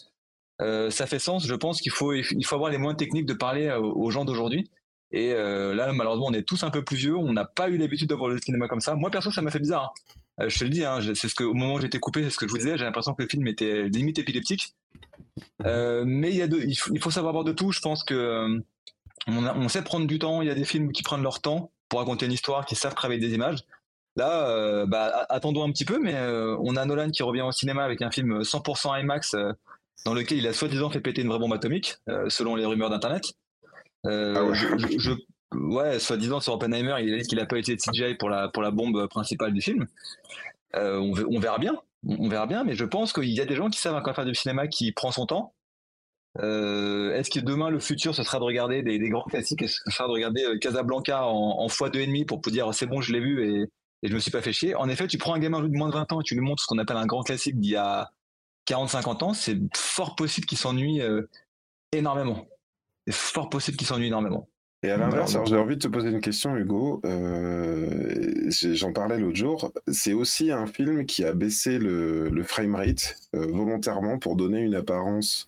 S4: euh, ça fait sens? Je pense qu'il faut, il faut avoir les moyens techniques de parler aux gens d'aujourd'hui. Et euh, là, malheureusement, on est tous un peu plus vieux. On n'a pas eu l'habitude d'avoir le cinéma comme ça. Moi, perso, ça m'a fait bizarre. Hein. Euh, je te le dis, hein, c'est ce que au moment où j'étais coupé, c'est ce que je vous disais. J'ai l'impression que le film était limite épileptique. mais il faut, savoir voir de tout. Je pense que on, on, sait prendre du temps. Il y a des films qui prennent leur temps pour raconter une histoire, qui savent travailler des images. Là, euh, bah, attendons un petit peu, mais euh, on a Nolan qui revient au cinéma avec un film 100% IMAX euh, dans lequel il a soi-disant fait péter une vraie bombe atomique, selon les rumeurs d'Internet. Ah ouais. Je, ouais, soi-disant sur Oppenheimer, il a dit qu'il a pas été de CGI pour la, pour la bombe principale du film. On, on, verra bien, on verra bien, mais je pense qu'il y a des gens qui savent encore faire du cinéma qui prend son temps. Est-ce que demain le futur ce sera de regarder des, grands classiques? Est-ce que ce sera de regarder Casablanca en, en x2,5 pour dire c'est bon je l'ai vu et, et je me suis pas fait chier. En effet, tu prends un gamin de moins de 20 ans et tu lui montres ce qu'on appelle un grand classique d'il y a 40-50 ans, c'est fort possible qu'il s'ennuie euh, énormément. C'est fort possible qu'il s'ennuie énormément.
S2: Et à l'inverse, j'ai envie de te poser une question, Hugo. Euh, J'en parlais l'autre jour. C'est aussi un film qui a baissé le, le framerate euh, volontairement pour donner une apparence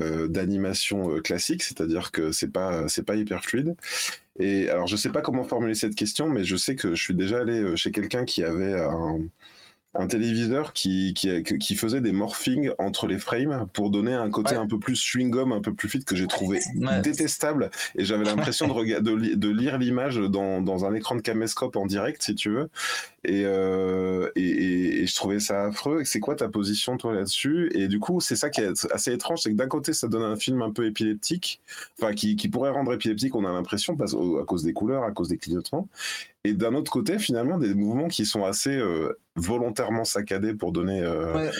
S2: euh, d'animation classique, c'est-à-dire que c'est pas c'est pas hyper fluide. Et alors, je sais pas comment formuler cette question, mais je sais que je suis déjà allé euh, chez quelqu'un qui avait un un téléviseur qui, qui, qui, faisait des morphings entre les frames pour donner un côté un peu plus chewing-gum, un peu plus fit que j'ai trouvé détestable. Et j'avais l'impression de, de, de, lire l'image dans, dans, un écran de caméscope en direct, si tu veux. Et, euh, et, et, je trouvais ça affreux. C'est quoi ta position, toi, là-dessus? Et du coup, c'est ça qui est assez étrange, c'est que d'un côté, ça donne un film un peu épileptique, enfin, qui, qui pourrait rendre épileptique, on a l'impression, à cause des couleurs, à cause des clignotements. Et d'un autre côté, finalement, des mouvements qui sont assez euh, volontairement saccadés pour donner, euh,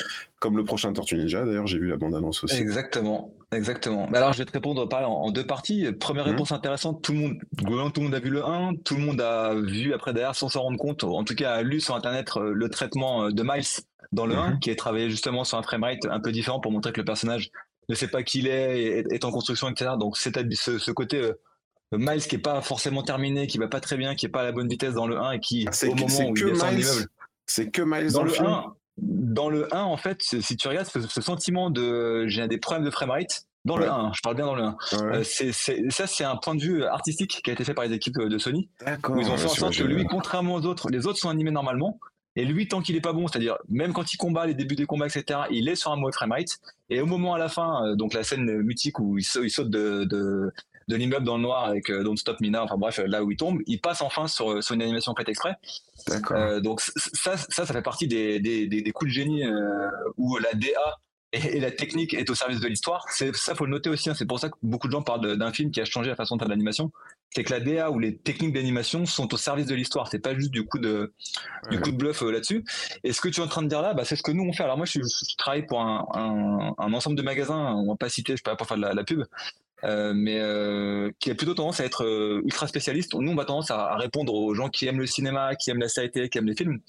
S2: comme le prochain Tortue Ninja. D'ailleurs, j'ai vu la bande-annonce aussi.
S4: Exactement, exactement. Alors, je vais te répondre en, deux parties. Première mmh. réponse intéressante tout le monde, tout le monde a vu le 1, tout le monde a vu après derrière sans s'en rendre compte, en tout cas a lu sur internet euh, le traitement de Miles dans le 1, mmh. qui est travaillé justement sur un framerate un peu différent pour montrer que le personnage ne sait pas qui il est, est, en construction, etc. Donc, c'est ce, ce côté Miles qui est pas forcément terminé, qui va pas très bien, qui est pas à la bonne vitesse dans le 1 et qui
S2: ah, au moment où il descend l'immeuble. C'est que Miles dans, le, 1.
S4: Dans le 1 en fait, si tu regardes ce, sentiment de j'ai des problèmes de framerate dans le 1, je parle bien dans le 1. Euh, c'est, ça, c'est un point de vue artistique qui a été fait par les équipes de Sony. Où ils ont fait en sorte que lui, contrairement aux autres, les autres sont animés normalement. Et lui, tant qu'il est pas bon, c'est-à-dire même quand il combat, les débuts des combats, etc., il est sur un mauvais framerate. Et au moment à la fin, euh, donc la scène mythique où il saute, de, de l'immeuble dans le noir avec euh, Don't Stop Mina, enfin bref, là où il tombe, il passe enfin sur, sur une animation faite exprès. D'accord. Euh, donc ça, ça, ça fait partie des, des, des, coups de génie euh, où la DA et, la technique est au service de l'histoire. C'est ça, faut le noter aussi. Hein. C'est pour ça que beaucoup de gens parlent d'un film qui a changé la façon de faire de l'animation. C'est que la DA ou les techniques d'animation sont au service de l'histoire. C'est pas juste du coup de du coup de bluff là-dessus. Et ce que tu es en train de dire là, bah, c'est ce que nous on fait. Alors moi, je, travaille pour un, un, un, ensemble de magasins. On va pas citer, je peux pas faire de la, la pub. Euh, mais euh, qui a plutôt tendance à être euh, ultra spécialiste. Nous, on va tendance à, répondre aux gens qui aiment le cinéma, qui aiment la télé, qui aiment les films.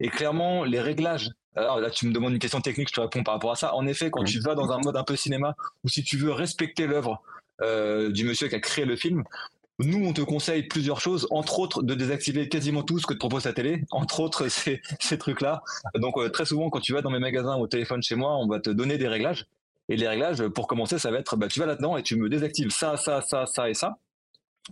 S4: Et clairement, les réglages. Alors là, tu me demandes une question technique, je te réponds par rapport à ça. En effet, quand tu vas dans un mode un peu cinéma, ou si tu veux respecter l'œuvre du monsieur qui a créé le film, nous, on te conseille plusieurs choses, entre autres de désactiver quasiment tout ce que te propose la télé, entre autres ces, ces trucs-là. Donc très souvent, quand tu vas dans mes magasins ou au téléphone chez moi, on va te donner des réglages. Et les réglages, pour commencer, ça va être, bah, tu vas là-dedans et tu me désactives ça, ça, ça, ça et ça.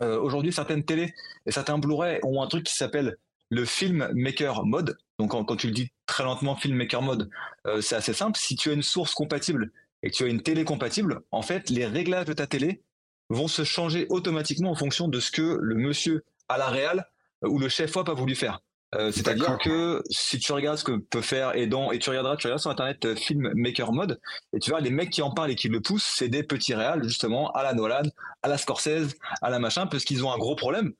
S4: Euh, Aujourd'hui, certaines télés et certains Blu-ray ont un truc qui s'appelle le Film Maker Mode. Donc, quand, tu le dis très lentement, Film Maker Mode, euh, c'est assez simple. Si tu as une source compatible et que tu as une télé compatible, en fait, les réglages de ta télé vont se changer automatiquement en fonction de ce que le monsieur à la réal ou le chef op a voulu faire. Euh, c'est-à-dire que si tu regardes ce que peut faire Edan et tu regarderas, tu sur internet euh, Film Maker Mode et tu vois les mecs qui en parlent et qui le poussent, c'est des petits réals justement à la Nolan, à la Scorsese, à la machin, parce qu'ils ont un gros problème.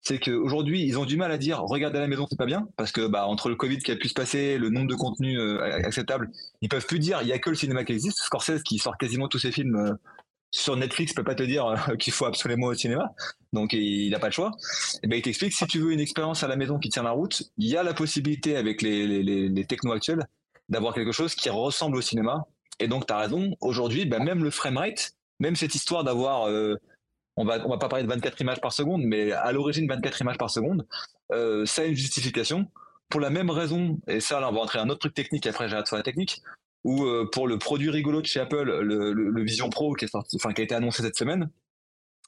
S4: C'est qu'aujourd'hui, ils ont du mal à dire regarde à la maison, c'est pas bien, parce que bah, entre le Covid qui a pu se passer, le nombre de contenus euh, acceptables, ils peuvent plus dire il y a que le cinéma qui existe. Scorsese qui sort quasiment tous ses films sur Netflix peut pas te dire euh, qu'il faut absolument au cinéma, donc il n'a pas le choix. Et eh ben il t'explique si tu veux une expérience à la maison qui tient la route, il y a la possibilité avec les, les, technos actuels d'avoir quelque chose qui ressemble au cinéma. Et donc tu as raison, aujourd'hui, ben, même le framerate, même cette histoire d'avoir, euh, on va on va pas parler de 24 images par seconde, mais à l'origine 24 images par seconde, euh, ça a une justification. Pour la même raison, et ça là on va rentrer un autre truc technique, après j'arrête sur la technique, ou euh, pour le produit rigolo de chez Apple, le, Vision Pro qui est sorti, enfin qui a été annoncé cette semaine,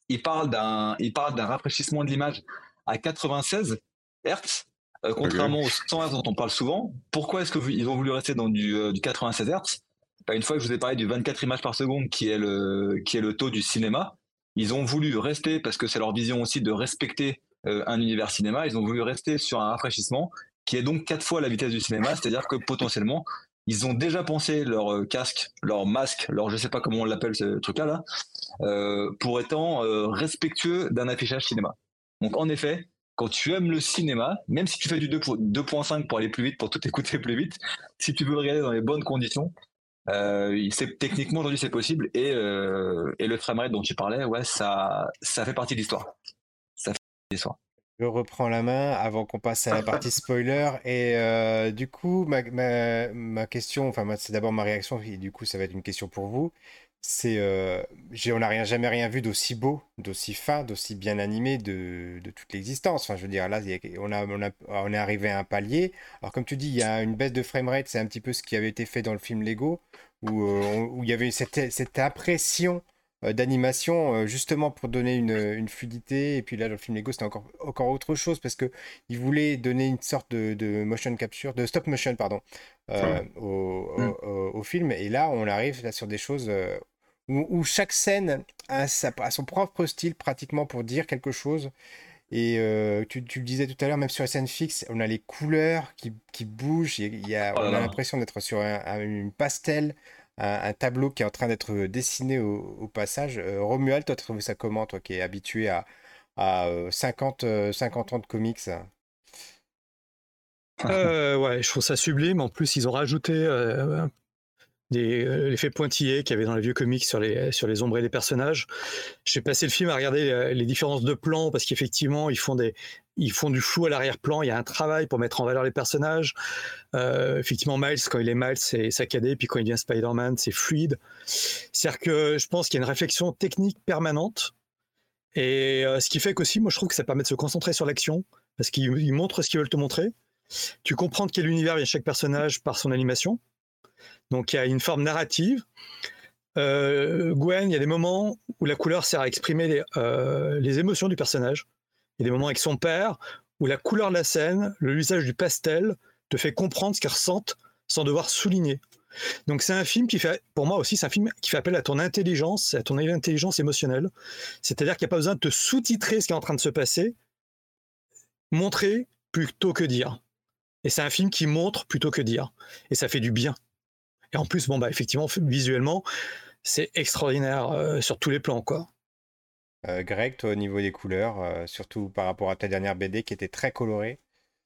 S4: il parle d'un, il parle d'un rafraîchissement de l'image à 96 Hz, euh, contrairement aux 100 Hz dont on parle souvent. Pourquoi est-ce qu'ils ont voulu rester dans du, euh, du 96 Hz bah, Une fois que je vous ai parlé du 24 images par seconde, qui est le, qui est le taux du cinéma, ils ont voulu rester parce que c'est leur vision aussi de respecter un univers cinéma. Ils ont voulu rester sur un rafraîchissement qui est donc quatre fois la vitesse du cinéma, c'est-à-dire que potentiellement ils ont déjà pensé leur euh, casque, leur masque, leur je sais pas comment on l'appelle ce truc-là, là, euh, pour étant euh, respectueux d'un affichage cinéma. Donc en effet, quand tu aimes le cinéma, même si tu fais du 2.5 pour aller plus vite, pour tout écouter plus vite, si tu veux regarder dans les bonnes conditions, techniquement aujourd'hui c'est possible et, et le framerate dont tu parlais, ouais, ça, ça fait partie de l'histoire. Ça fait partie de l'histoire.
S1: Je reprends la main avant qu'on passe à la partie spoiler. Et euh, du coup, ma, ma, question, enfin, c'est d'abord ma réaction, et du coup, ça va être une question pour vous. C'est, euh, on n'a rien, jamais rien vu d'aussi beau, d'aussi fin, d'aussi bien animé de, de toute l'existence. Enfin, je veux dire, là, on, a, on, a, on est arrivé à un palier. Alors, comme tu dis, il y a une baisse de framerate, c'est un petit peu ce qui avait été fait dans le film Lego, où, euh, où il y avait cette, cette impression d'animation euh, justement pour donner une, fluidité. Et puis là, dans le film Lego, c'était encore, encore autre chose parce que il voulait donner une sorte de, motion capture, de stop motion, pardon, euh, mm. au, film. Et là, on arrive là, sur des choses où, chaque scène a, son propre style pratiquement pour dire quelque chose. Et euh, tu, tu, le disais tout à l'heure, même sur scènes fixes, on a les couleurs qui, qui bougent. Il y a, oh on a l'impression d'être sur un, une pastel, un, tableau qui est en train d'être dessiné au, passage. Euh, Romuald, toi, tu trouvé ça comment, toi qui es habitué à, à 50, 50 ans de comics?
S3: Ouais, je trouve ça sublime. En plus, ils ont rajouté euh, l'effet pointillé qu'il y avait dans les vieux comics sur les, sur les ombres et les personnages. J'ai passé le film à regarder euh, les, différences de plans parce qu'effectivement, ils font ils font du flou à l'arrière-plan. Il y a un travail pour mettre en valeur les personnages. Euh, effectivement, Miles, quand il est Miles, c'est saccadé. Puis quand il devient Spider-Man, c'est fluide. C'est-à-dire que je pense qu'il y a une réflexion technique permanente. Et ce qui fait qu'aussi, moi, je trouve que ça permet de se concentrer sur l'action parce qu'ils montrent ce qu'ils veulent te montrer. Tu comprends de quel univers vient chaque personnage par son animation. Donc il y a une forme narrative. Euh, Gwen, il y a des moments où la couleur sert à exprimer les, euh, les, émotions du personnage. Il y a des moments avec son père où la couleur de la scène, le usage du pastel, te fait comprendre ce qu'elle ressentent sans devoir souligner. Donc c'est un film qui fait, pour moi aussi, c'est un film qui fait appel à ton intelligence, à ton intelligence émotionnelle. C'est-à-dire qu'il n'y a pas besoin de te sous-titrer ce qui est en train de se passer, montrer plutôt que dire. Et c'est un film qui montre plutôt que dire. Et ça fait du bien. Et en plus, bon, bah, effectivement, visuellement, c'est extraordinaire euh, sur tous les plans, quoi.
S1: Euh, Greg, toi, au niveau des couleurs, euh, surtout par rapport à ta dernière BD qui était très colorée.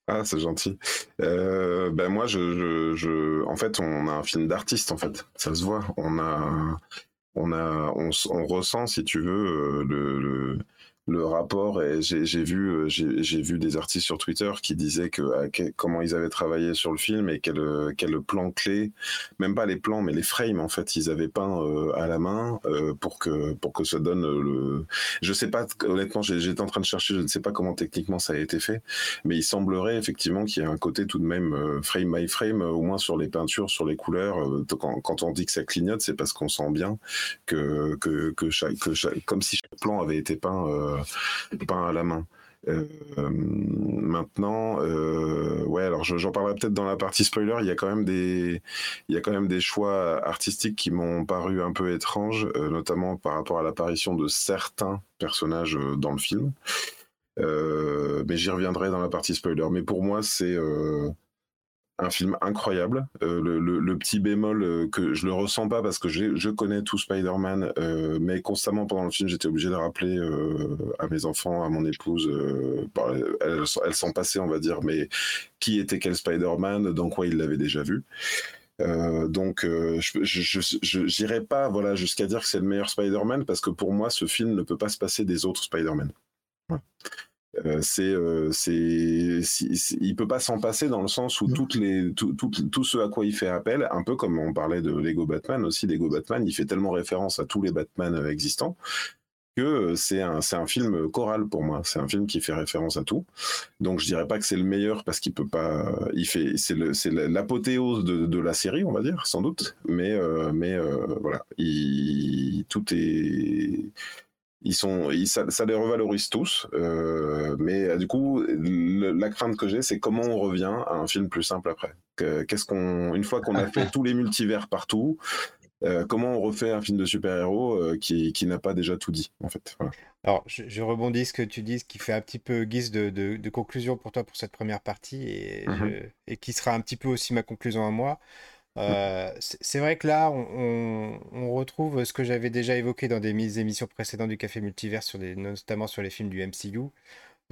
S2: Ah, c'est gentil. ben moi, je, je, en fait, on a un film d'artiste, en fait. Ça se voit. On a, on a, on, on ressent, si tu veux, le le rapport et j'ai vu euh, j'ai vu des artistes sur Twitter qui disaient que, comment ils avaient travaillé sur le film et quel quel plan clé même pas les plans mais les frames en fait ils avaient peint euh, à la main euh, pour que pour que ça donne le je sais pas honnêtement j'étais en train de chercher je ne sais pas comment techniquement ça a été fait mais il semblerait effectivement qu'il y ait un côté tout de même frame by frame au moins sur les peintures sur les couleurs quand, quand on dit que ça clignote c'est parce qu'on sent bien que que que, chaque, que chaque, comme si plan avait été peint peint à la main. Euh, maintenant, euh, ouais, alors j'en parlerai peut-être dans la partie spoiler. Il y a quand même des, il y a quand même des choix artistiques qui m'ont paru un peu étranges, euh, notamment par rapport à l'apparition de certains personnages dans le film. mais j'y reviendrai dans la partie spoiler. Mais pour moi, c'est un film incroyable. Euh, le, petit bémol euh, que je le ressens pas parce que je connais tout Spider-Man, euh, mais constamment pendant le film, j'étais obligé de rappeler à mes enfants, à mon épouse, elles, elles sont passées, on va dire, mais qui était quel Spider-Man, dans quoi ils l'avaient déjà vu. donc, je n'irai pas voilà, jusqu'à dire que c'est le meilleur Spider-Man parce que pour moi, ce film ne peut pas se passer des autres Spider-Man. Euh, c'est, euh, c'est, il peut pas s'en passer dans le sens où toutes les, tout, tout, ce à quoi il fait appel, un peu comme on parlait de Lego Batman aussi, Lego Batman, il fait tellement référence à tous les Batman euh, existants que c'est un, c'est un film choral pour moi. C'est un film qui fait référence à tout. Donc je dirais pas que c'est le meilleur parce qu'il peut pas, il fait, c'est le, c'est l'apothéose de, de, la série, on va dire, sans doute. Mais, mais voilà, il, tout est ils sont, ça, les revalorise tous, euh, mais euh, du coup, la crainte que j'ai, c'est comment on revient à un film plus simple après? Qu'est-ce qu'on, une fois qu'on a fait tous les multivers partout, euh, comment on refait un film de super-héros qui, n'a pas déjà tout dit, en fait?
S1: Alors, je, rebondis ce que tu dis, ce qui fait un petit peu guise de, conclusion pour toi pour cette première partie et, mmh et qui sera un petit peu aussi ma conclusion à moi. Euh, c'est vrai que là, on, retrouve ce que j'avais déjà évoqué dans des émissions précédentes du Café Multivers, notamment sur les films du MCU.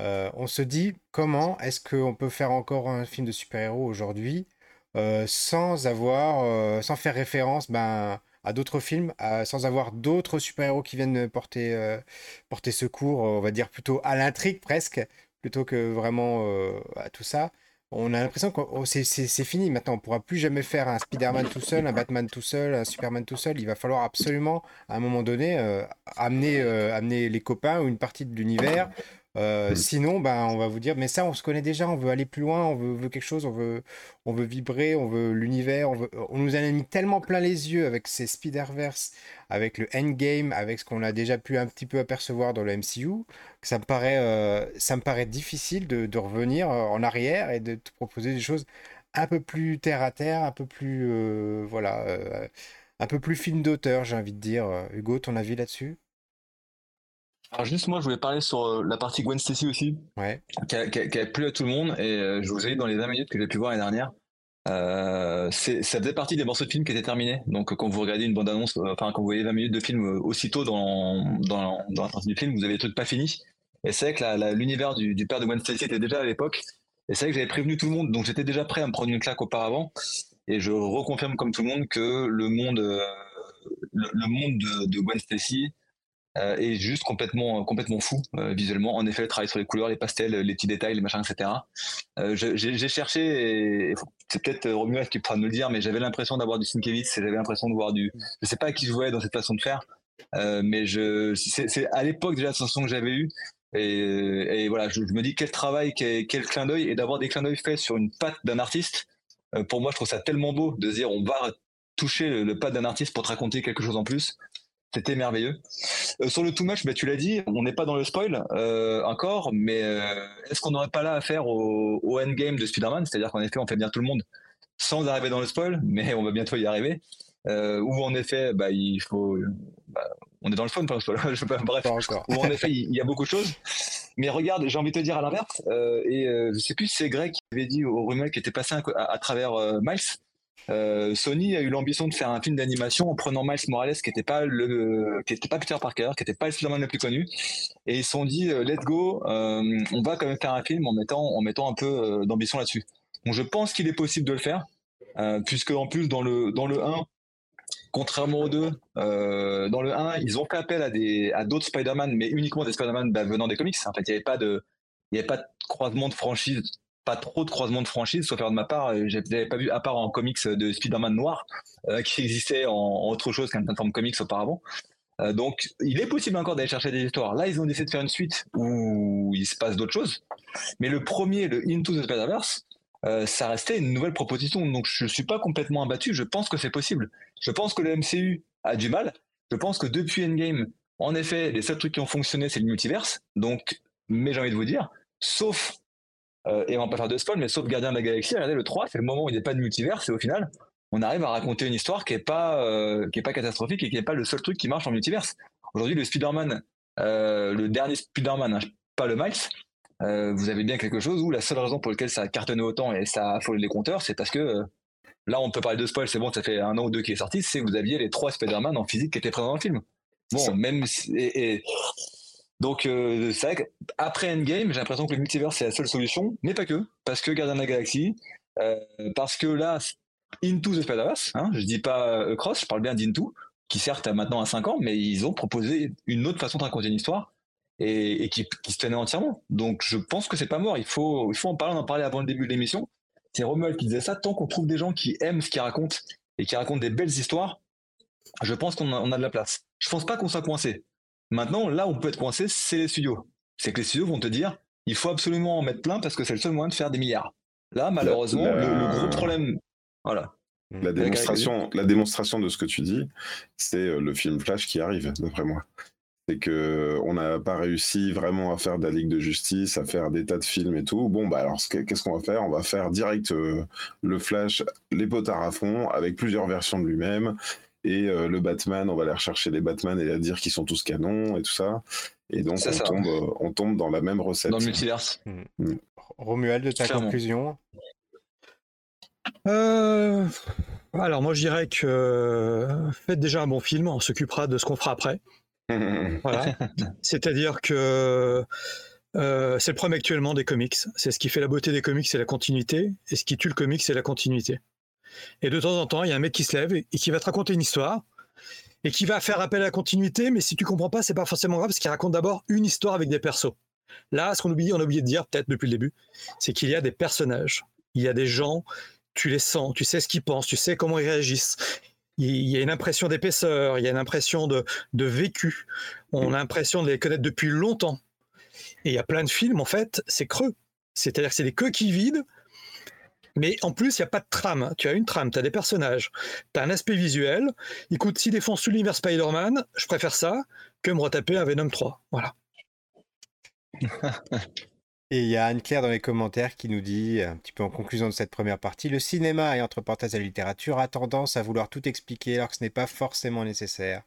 S1: Euh, on se dit comment est-ce qu'on peut faire encore un film de super-héros aujourd'hui euh, sans avoir, sans faire référence ben, à d'autres films, sans avoir d'autres super-héros qui viennent porter secours, on va dire plutôt à l'intrigue presque, plutôt que vraiment à tout ça on a l'impression que oh, c'est fini maintenant. On pourra plus jamais faire un Spider-Man tout seul, un Batman tout seul, un Superman tout seul. Il va falloir absolument, à un moment donné, euh, euh, amener les copains ou une partie de l'univers euh, mm. Sinon, ben, on va vous dire, mais ça, on se connaît déjà, on veut aller plus loin, on veut, quelque chose, on veut, on veut vibrer, on veut l'univers, on, on nous a mis tellement plein les yeux avec ces Spider-Verse, avec le Endgame, avec ce qu'on a déjà pu un petit peu apercevoir dans le MCU, que ça me paraît, euh, ça me paraît difficile de, de, revenir euh, en arrière et de te proposer des choses un peu plus terre à terre, un peu plus, voilà, un peu plus film d'auteur, j'ai envie de dire. Hugo, ton avis là-dessus?
S4: Alors juste moi, je voulais parler sur euh, la partie Gwen Stacy aussi,
S1: Ouais.
S4: qui a, qui a- qui a plu à tout le monde, et euh, je vous ai dit dans les 20 minutes que j'ai pu voir l'année dernière, euh, ça faisait partie des morceaux de film qui étaient terminés. Donc quand vous regardez une bande-annonce, enfin quand vous voyez 20 minutes de film aussitôt dans, dans, dans la partie du film, vous avez des trucs pas finis. Et c'est vrai que l'univers du, du père de Gwen Stacy était déjà à l'époque, et c'est vrai que j'avais prévenu tout le monde, donc j'étais déjà prêt à me prendre une claque auparavant, et je reconfirme comme tout le monde que le monde, le, le monde de, de Gwen Stacy euh, est juste complètement, complètement fou euh, visuellement. En effet, le travail sur les couleurs, les pastels, les petits détails, les machins, etc. Euh, j'ai cherché, et c'est peut-être Romuald qui pourra nous le dire, mais j'avais l'impression d'avoir du Sienkiewicz, et j'avais l'impression de voir du. Je sais pas à qui je voyais dans cette façon de faire, euh, mais c'est à l'époque déjà la sensation que j'avais eue. Et, et voilà, je, me dis quel travail, quel, clin d'œil, et d'avoir des clins d'œil faits sur une patte d'un artiste. euh, pour moi, je trouve ça tellement beau de dire on va toucher le, le pas d'un artiste pour te raconter quelque chose en plus. C'était merveilleux. Euh, sur le too much, bah, tu l'as dit, on n'est pas dans le spoil euh, encore, mais euh, est-ce qu'on n'aurait pas là affaire au, au endgame de Spider-Man? C'est-à-dire qu'en effet, on fait bien tout le monde sans arriver dans le spoil, mais on va bientôt y arriver. Où en effet, bah, il faut. bah, on est dans le spoil, pas le spoil. Je sais pas, bref. Où en effet, il y a beaucoup de choses. Mais regarde, j'ai envie de te dire à l'inverse, et je sais plus si c'est Greg qui avait dit au rumeur qui était passé à, à travers Miles. Euh, Sony a eu l'ambition de faire un film d'animation en prenant Miles Morales qui était pas le qui était pas Peter Parker, qui était pas le Spider-Man le plus connu, et ils se sont dit euh, let's go, euh, on va quand même faire un film en mettant en mettant un peu euh, d'ambition là-dessus. Je pense qu'il est possible de le faire, puisque en plus dans le dans le 1 contrairement deux, euh, dans le 1, ils ont fait appel à des à d'autres Spider-Man, mais uniquement des Spider-Man bah, venant des comics. En fait, il n'y avait pas de il y avait pas de croisement de franchise, pas trop de croisement de franchise, sauf faire de ma part, euh, je n'avais pas vu à part en comics de Spider-Man noir euh, qui existait en, autre chose qu'un plateforme comics auparavant. Euh, donc, il est possible encore d'aller chercher des histoires. Là, ils ont décidé de faire une suite où il se passe d'autres choses. Mais le premier, le Into the Spider-Verse, euh, ça restait une nouvelle proposition. Donc, je suis pas complètement abattu. Je pense que c'est possible. Je pense que le MCU a du mal. Je pense que depuis Endgame, en effet, les seuls trucs qui ont fonctionné, c'est le multiverse. Donc, mais j'ai envie de vous dire, sauf, euh, et on va pas faire de spoil, mais sauf Gardien de la Galaxie, regardez le 3, c'est le moment où il n'y a pas de multiverse, et au final, on arrive à raconter une histoire qui est pas, euh, qui est pas catastrophique et qui n'est pas le seul truc qui marche en multiverse. Aujourd'hui, le Spider-Man, euh, le dernier Spider-Man, hein, pas le Miles, vous avez bien quelque chose où la seule raison pour laquelle ça a cartonné autant et ça a affolé les compteurs, c'est parce que là, on peut parler de spoil, c'est bon, ça fait un an ou deux qui est sorti, c'est que vous aviez les trois Spider-Man en physique qui étaient présents dans le film. Bon, même si- et, et- donc euh, c'est vrai qu'après Endgame, j'ai l'impression que le multivers c'est la seule solution, mais pas que, parce que Gardien de la Galaxie, euh, parce que là, Into the Spider-Verse, hein, je dis pas euh, Cross, je parle bien d'Into, qui certes a maintenant à 5 ans, mais ils ont proposé une autre façon de raconter une histoire et, qui, se tenait entièrement. Donc je pense que c'est pas mort, il faut, il faut en parler, en parlait avant le début de l'émission. C'est Romuald qui disait ça, tant qu'on trouve des gens qui aiment ce qu'ils racontent et qui racontent des belles histoires, je pense qu'on a, a de la place. Je pense pas qu'on soit coincé. Maintenant, là où on peut être coincé, c'est les studios. C'est que les studios vont te dire, il faut absolument en mettre plein parce que c'est le seul moyen de faire des milliards. Là, malheureusement,
S2: la-
S4: le, le gros problème, voilà.
S2: La démonstration, la démonstration de ce que tu dis, c'est euh, le film Flash qui arrive, d'après moi. C'est que on n'a pas réussi vraiment à faire de la Ligue de Justice, à faire des tas de films et tout. Bon, bah alors, ce que- qu'est-ce qu'on va faire? On va faire direct euh, le Flash, les potards à fond, avec plusieurs versions de lui-même. Et euh, le Batman, on va aller rechercher les Batman et à dire qu'ils sont tous canons et tout ça. Et donc,
S4: C'est
S2: on
S4: ça.
S2: tombe, euh, on tombe dans la même recette.
S4: Dans le multiverse.
S1: Romuald, ta
S4: Clairement.
S1: conclusion?
S3: Euh, alors moi je dirais que faites déjà un bon film, on s'occupera de ce qu'on fera après. Voilà. C'est-à-dire que euh, c'est le problème actuellement des comics. C'est ce qui fait la beauté des comics, c'est la continuité. Et ce qui tue le comics, c'est la continuité. Et de temps en temps, il y a un mec qui se lève et qui va te raconter une histoire et qui va faire appel à la continuité. Mais si tu comprends pas, c'est pas forcément grave parce qu'il raconte d'abord une histoire avec des persos. Là, ce qu'on oublie, on a oublié de dire peut-être depuis le début, c'est qu'il y a des personnages. Il y a des gens, tu les sens, tu sais ce qu'ils pensent, tu sais comment ils réagissent. Il y a une impression d'épaisseur, il y a une impression de, de vécu. On a l'impression de les connaître depuis longtemps. Et il y a plein de films, en fait, c'est creux. C'est-à-dire que c'est des coquilles vides, mais en plus, il n'y a pas de trame. Tu as une trame, tu as des personnages, tu as un aspect visuel. Écoute, s'ils défoncent tout l'univers Spider-Man, je préfère ça que me retaper un Venom 3. Voilà.
S1: Et il y a Anne-Claire dans les commentaires qui nous dit, un petit peu en conclusion de cette première partie, le cinéma et entre parenthèses la littérature a tendance à vouloir tout expliquer alors que ce n'est pas forcément nécessaire.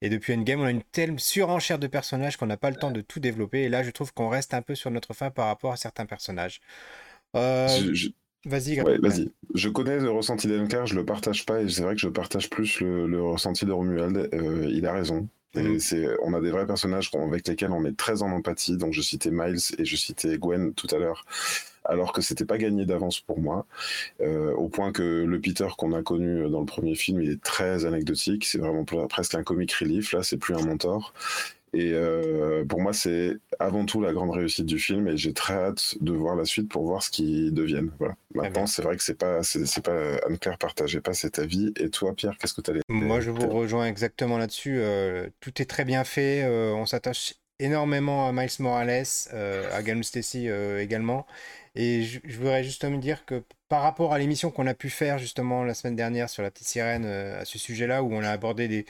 S1: Et depuis Endgame, on a une telle surenchère de personnages qu'on n'a pas le temps de tout développer. Et là, je trouve qu'on reste un peu sur notre fin par rapport à certains personnages. Euh, vas-y,
S2: ouais, vas-y. Je connais le ressenti d'Anne-Claire, je le partage pas et c'est vrai que je partage plus le, ressenti de Romuald. Euh, il a raison. Mhm. on a des vrais personnages avec lesquels on est très en empathie. Donc, je citais Miles et je citais Gwen tout à l'heure, alors que c'était pas gagné d'avance pour moi. Euh, au point que le Peter qu'on a connu dans le premier film, il est très anecdotique. C'est vraiment presque un comic relief. Là, c'est plus un mentor. Et euh, pour moi, c'est avant tout la grande réussite du film et j'ai très hâte de voir la suite pour voir ce qu'ils deviennent. Voilà. Maintenant, c'est vrai que c'est pas, c'est, pas Anne-Claire partageait pas cet avis. Et toi, Pierre, qu'est-ce que tu allais
S1: Moi, je vous rejoins exactement là-dessus. Euh, tout est très bien fait. Euh, on s'attache énormément à Miles Morales, à Galen Stacy également. Et je, voudrais justement dire que par rapport à l'émission qu'on a pu faire justement la semaine dernière sur la petite sirène à ce sujet-là, où on a abordé des,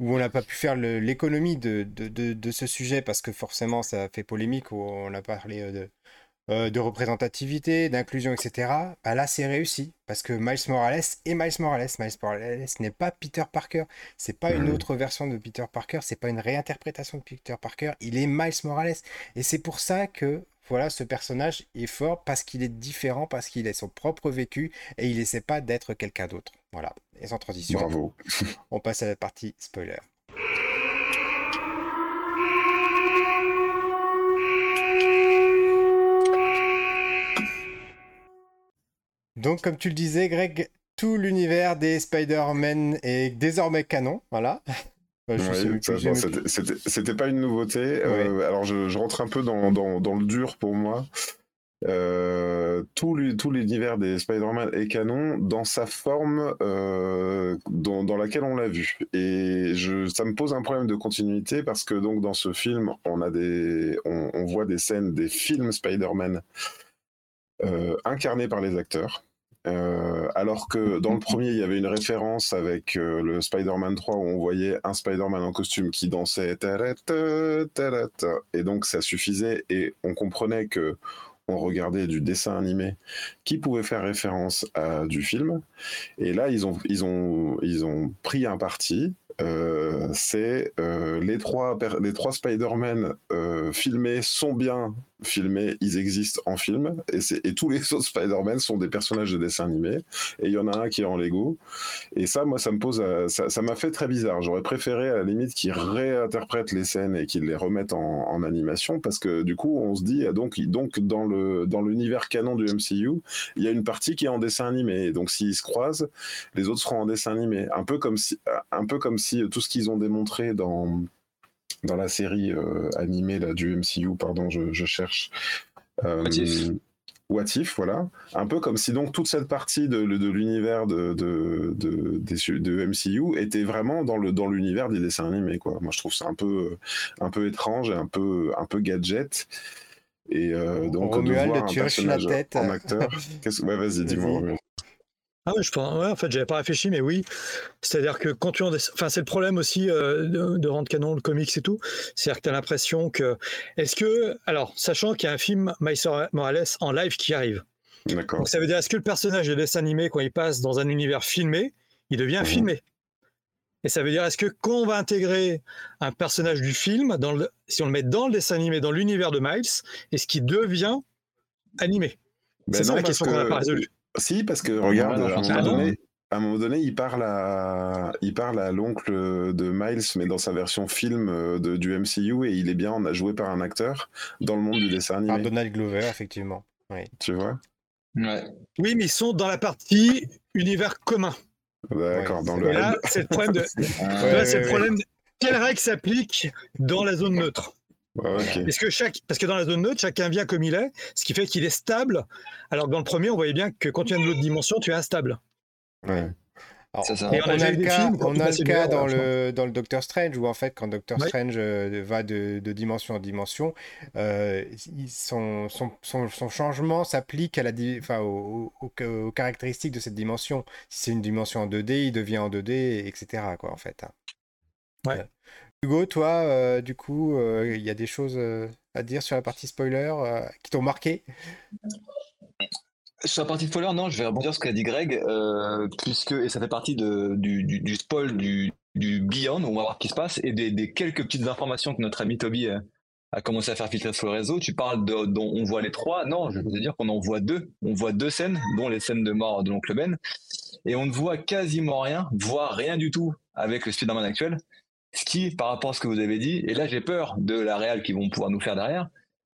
S1: où on n'a pas pu faire l'économie de, de, ce sujet parce que forcément ça fait polémique, où on a parlé euh, de, euh, de représentativité, d'inclusion, etc. Bah là, c'est réussi parce que Miles Morales est Miles Morales. Miles Morales n'est pas Peter Parker. C'est pas une mmh. autre version de Peter Parker. C'est pas une réinterprétation de Peter Parker. Il est Miles Morales. Et c'est pour ça que voilà, ce personnage est fort parce qu'il est différent, parce qu'il a son propre vécu et il essaie pas d'être quelqu'un d'autre. Voilà. Et sans transition,
S2: Bravo.
S1: on passe à la partie spoiler. Donc, comme tu le disais, Greg, tout l'univers des Spider-Man est désormais canon. Voilà.
S2: C'était pas une nouveauté. Euh, alors, je, rentre un peu dans, dans, le dur pour moi. Euh, tout l'univers des Spider-Man est canon dans sa forme euh, dans, dans, laquelle on l'a vu. Et je, ça me pose un problème de continuité parce que donc dans ce film, on a des, on, on voit des scènes des films Spider-Man incarnés par les acteurs. Euh, alors que dans le premier, il y avait une référence avec euh, le Spider-Man 3 où on voyait un Spider-Man en costume qui dansait et donc ça suffisait et on comprenait que on regardait du dessin animé qui pouvait faire référence à du film. Et là, ils ont, ils ont, ils ont pris un parti euh, c'est les trois, les trois Spider-Man filmés sont bien filmés, ils existent en film, et, et tous les autres Spider-Man sont des personnages de dessin animé, et il y en a un qui est en Lego. Et ça, moi, ça me pose, ça m'a fait très bizarre. J'aurais préféré à la limite qu'ils réinterprètent les scènes et qu'ils les remettent en, animation, parce que du coup, on se dit, ah, donc, dans dans l'univers canon du MCU, il y a une partie qui est en dessin animé. donc, s'ils se croisent, les autres seront en dessin animé. Un peu comme si, un peu comme si tout ce qu'ils ont démontré dans, dans la série euh, animée là, du MCU, pardon, je, cherche.
S4: Euh,
S2: What if, voilà. Un peu comme si donc toute cette partie de, de l'univers de, de, de, MCU était vraiment dans le dans l'univers des dessins animés, quoi. Moi, je trouve ça un peu un peu étrange et un peu un peu gadget. Et euh, donc
S1: de voir un personnage la tête.
S2: en acteur. ouais, vas-y, dis-moi.
S3: Ah ouais, je pense, ouais, en fait, j'avais pas réfléchi, mais oui. C'est-à-dire que quand tu enfin, c'est le problème aussi euh, de, de rendre canon le comics et tout. C'est-à-dire que tu as l'impression que, est-ce que, alors, sachant qu'il y a un film Miles Morales en live qui arrive.
S2: D'accord.
S3: Donc ça veut dire, est-ce que le personnage de dessin animé, quand il passe dans un univers filmé, il devient mhm. filmé? Et ça veut dire, est-ce que quand on va intégrer un personnage du film, dans le, si on le met dans le dessin animé, dans l'univers de Miles, est-ce qu'il devient animé?
S2: Ben C'est ça la question qu'on n'a pas résolue. Si, parce que regarde, à, un moment donné, il parle à, il parle à l'oncle de Miles, mais dans sa version film euh, de, du MCU, et il est bien a joué par un acteur dans le monde du dessin animé. Par
S1: Donald Glover, effectivement. Oui.
S2: Tu vois?
S3: Oui, mais ils sont dans la partie univers commun.
S2: D'accord, dans le.
S3: là, c'est le problème de. là, c'est le problème. De... Quelles règles s'appliquent dans la zone neutre? Que chaque, parce que dans la zone neutre, chacun vient comme il est, ce qui fait qu'il est stable. Alors que dans le premier, on voyait bien que quand tu viens de l'autre dimension, tu es instable.
S2: Ouais.
S1: on, a, le cas, on a le cas dans le, dans le Doctor Strange où en fait quand Doctor Strange euh, va de, de, dimension en dimension, euh, son, son, son, changement s'applique à la, enfin, aux, caractéristiques de cette dimension. Si c'est une dimension en 2D, il devient en 2D, etc. Quoi, en fait.
S3: Ouais.
S1: Hugo, toi, euh, du coup, euh, il y a des choses. Euh, à dire sur la partie spoiler qui t'ont marqué?
S4: Sur la partie spoiler, non, je vais rebondir sur ce qu'a dit Greg, puisque, et ça fait partie du, spoil du, du Beyond, on va voir ce qui se passe, et des, quelques petites informations que notre ami Toby a commencé à faire filtrer sur le réseau. Tu parles de, dont on voit les trois. Non, je veux dire qu'on en voit deux. On voit deux scènes, dont les scènes de mort de l'oncle Ben. Et on ne voit quasiment rien, voire rien du tout avec le Spider-Man actuel. Ce qui, par rapport à ce que vous avez dit, et là j'ai peur de la réal qu'ils vont pouvoir nous faire derrière,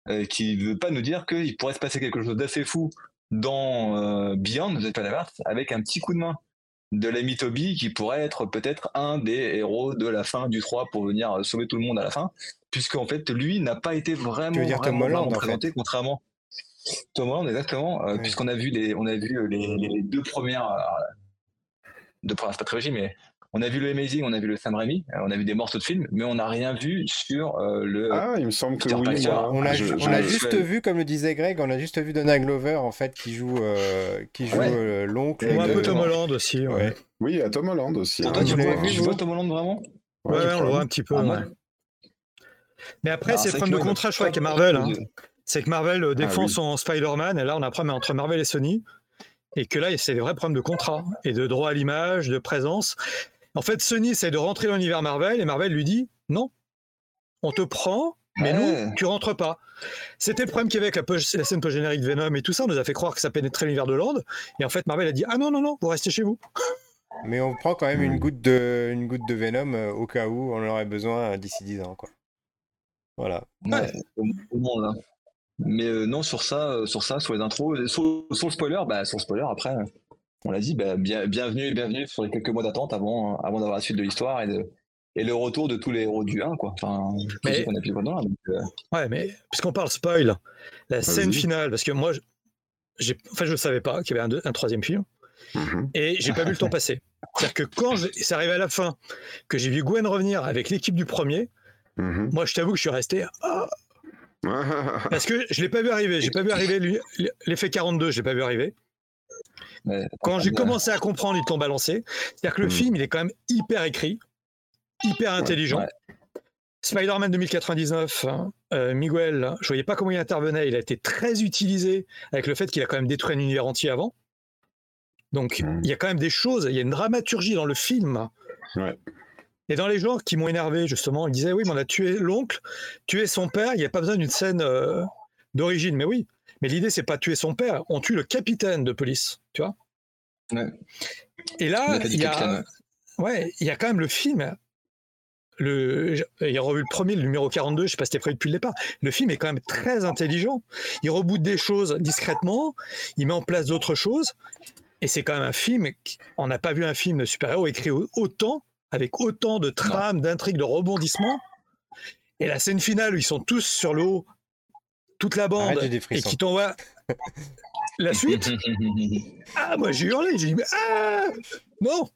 S4: euh, qui ne veut pas nous dire qu'il pourrait se passer quelque chose d'assez fou dans euh, Beyond The Spider-Verse avec un petit coup de main de l'ami Toby qui pourrait être peut-être un des héros de la fin du 3 pour venir sauver tout le monde à la fin. Puisqu'en fait, lui n'a pas été vraiment,
S1: dire
S4: vraiment, présenté, contrairement. Tom Holland, exactement, euh, puisqu'on a vu les, on a vu les, deux premières, euh, deux premières, pas trilogie, mais on a vu le Amazing, on a vu le Sam Raimi, euh, on a vu des morceaux de films, mais on n'a rien vu sur le.
S2: Ah, il me semble que oui.
S1: on a, on a juste vu, comme le disait Greg, on a juste vu Donald Glover en fait qui joue, qui joue l'oncle.
S3: On un peu Tom Holland aussi. Ouais.
S2: Oui, a Tom Holland aussi.
S4: Hein. Toi, tu, vois, Tom Holland vraiment?
S3: Ouais, on le voit un petit peu. Ah, mais après, c'est le problème de contrat, je crois, avec Marvel. Hein. C'est que Marvel euh, défend ah son Spider-Man, et là, on a un problème entre Marvel et Sony. Et que là, c'est des vrais problèmes de contrat et de droit à l'image, de présence. En fait, Sony essaie de rentrer dans l'univers Marvel, et Marvel lui dit non, on te prend, mais nous, tu rentres pas. C'était le problème qu'il y avait avec la, scène post-générique de Venom et tout ça. On nous a fait croire que ça pénétrait l'univers de Land. Et en fait, Marvel a dit Ah non, non, non, vous restez chez vous.
S1: Mais on prend quand même une goutte de, une goutte de Venom euh, au cas où on en aurait besoin euh, d'ici 10 ans. Quoi. Voilà.
S4: Mais euh, non, sur ça, euh, sur ça, sur les intros, sur, le spoiler, bah, sur le spoiler, après, on l'a dit, bah, bien, bienvenue, bienvenue sur les quelques mois d'attente avant, avant d'avoir la suite de l'histoire et, de, et le retour de tous les héros du 1, quoi. Enfin,
S3: mais... qu'on a plus là, euh. Ouais, mais puisqu'on parle spoil, la scène finale, parce que moi, j'ai, enfin, je ne savais pas qu'il y avait un, un troisième film. Mm-hmm. Et j'ai pas vu le temps passer. C'est-à-dire que quand c'est arrivé à la fin, que j'ai vu Gwen revenir avec l'équipe du premier, Mhm. Moi, je t'avoue que je suis resté. Ah. Parce que je l'ai pas vu arriver. J'ai pas vu arriver l'effet 42. Je l'ai pas vu arriver. Quand j'ai commencé à comprendre, ils t'ont balancé. C'est-à-dire que le mhm. film, il est quand même hyper écrit, hyper intelligent. Spider-Man 2099, hein, euh, Miguel, je voyais pas comment il intervenait. Il a été très utilisé avec le fait qu'il a quand même détruit un univers entier avant. Donc, mhm. il y a quand même des choses. Il y a une dramaturgie dans le film. Ouais. Et dans les gens qui m'ont énervé, justement, ils disaient oui, mais on a tué l'oncle, tué son père, il n'y a pas besoin d'une scène euh, d'origine. Mais oui, mais l'idée, c'est pas tuer son père, on tue le capitaine de police, tu vois. Et là, il y, a, ouais, il y a quand même le film. Le, il a revu le premier, le numéro 42, je ne sais pas si c'était prévu depuis le départ. Le film est quand même très intelligent. Il reboot des choses discrètement, il met en place d'autres choses. Et c'est quand même un film, on n'a pas vu un film de super-héros écrit autant avec autant de trames, d'intrigues, de rebondissements. Et la scène finale où ils sont tous sur le haut, toute la bande, et qui t'envoie la suite. ah, moi j'ai hurlé, j'ai dit, ah non.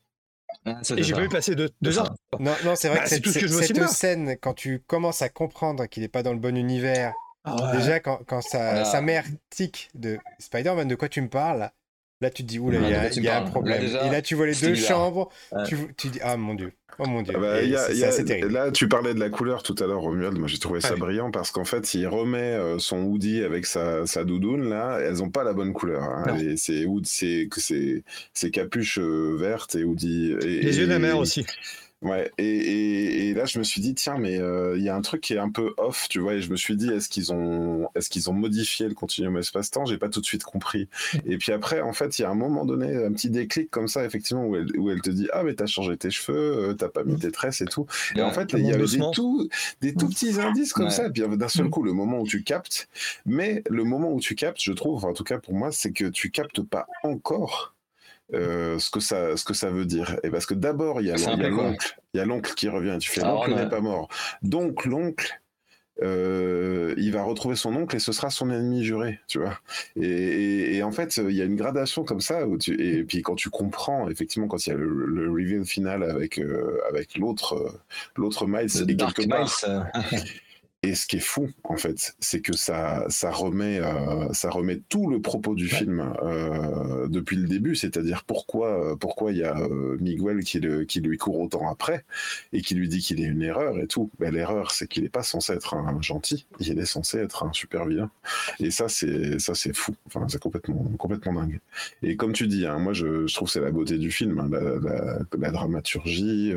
S3: Ah, et j'ai pas vu passer deux, heures.
S1: Non, non c'est vrai bah, que c'est tout ce que je cette scène, quand tu commences à comprendre qu'il n'est pas dans le bon univers, ah déjà quand, quand sa, sa mère tic de Spider-Man, de quoi tu me parles Là, tu te dis, oula, il y, a un problème. et là, tu vois les deux chambres. Tu, tu, dis, ah mon Dieu. Oh mon Dieu. Ah
S2: bah, là, tu parlais de la couleur tout à l'heure, Romuald. Moi, j'ai trouvé ça brillant parce qu'en fait, il remet euh, son hoodie avec sa, sa doudoune. Là, elles n'ont pas la bonne couleur. Hein. C'est c'est capuche euh, verte et hoodie. Et,
S3: les yeux de la mer aussi.
S2: Ouais, et, et, là je me suis dit tiens mais euh, il y a un truc qui est un peu off, tu vois, et je me suis dit est-ce qu'ils ont est-ce qu'ils ont modifié le continuum espace-temps? J'ai pas tout de suite compris. Et puis après en fait il y a un moment donné un petit déclic comme ça effectivement où elle, où elle te dit ah mais t'as changé tes cheveux, euh, t'as pas mis tes tresses et tout. Et en fait il y avait des tout des tout petits indices comme ça. Et puis d'un seul mm. coup le moment où tu captes, mais le moment où tu captes, je trouve en tout cas pour moi c'est que tu captes pas encore euh, ce que ça ce que ça veut dire et parce que d'abord il y a l'oncle il y a l'oncle qui revient tu fais l'oncle n'est pas mort donc l'oncle euh, il va retrouver son oncle et ce sera son ennemi juré, tu vois. Et, en fait, il y a une gradation comme ça. Où tu, et puis quand tu comprends, effectivement, quand il y a le, le reveal final avec, euh, avec l'autre l'autre Miles, et quelque part, Et ce qui est fou, en fait, c'est que ça, ça, remet, euh, ça remet tout le propos du film euh, depuis le début, c'est-à-dire pourquoi, pourquoi il y a euh, Miguel qui, le, qui lui court autant après et qui lui dit qu'il est une erreur et tout. Ben, L'erreur, c'est qu'il n'est pas censé être un gentil, il est censé être un super vilain. Et ça, c'est fou. Enfin, c'est complètement, complètement dingue. Et comme tu dis, hein, moi, je, je trouve que c'est la beauté du film, hein, la, la, la, dramaturgie,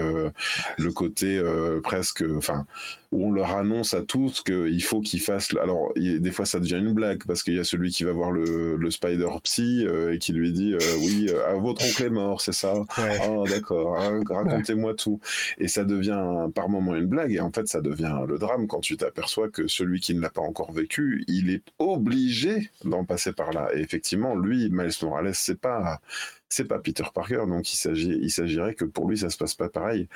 S2: le côté presque, enfin on leur annonce à tous qu'il faut qu'ils fassent. Alors, des fois, ça devient une blague parce qu'il y a celui qui va voir le, le Spider Psy euh, et qui lui dit euh, Oui, euh, votre oncle est mort, c'est ça Ah, d'accord, hein, racontez-moi tout. Et ça devient par moment une blague et en fait, ça devient le drame quand tu t'aperçois que celui qui ne l'a pas encore vécu, il est obligé d'en passer par là. Et effectivement, lui, Miles Morales, c'est pas c'est pas Peter Parker, donc il s'agirait que pour lui ça se passe pas pareil.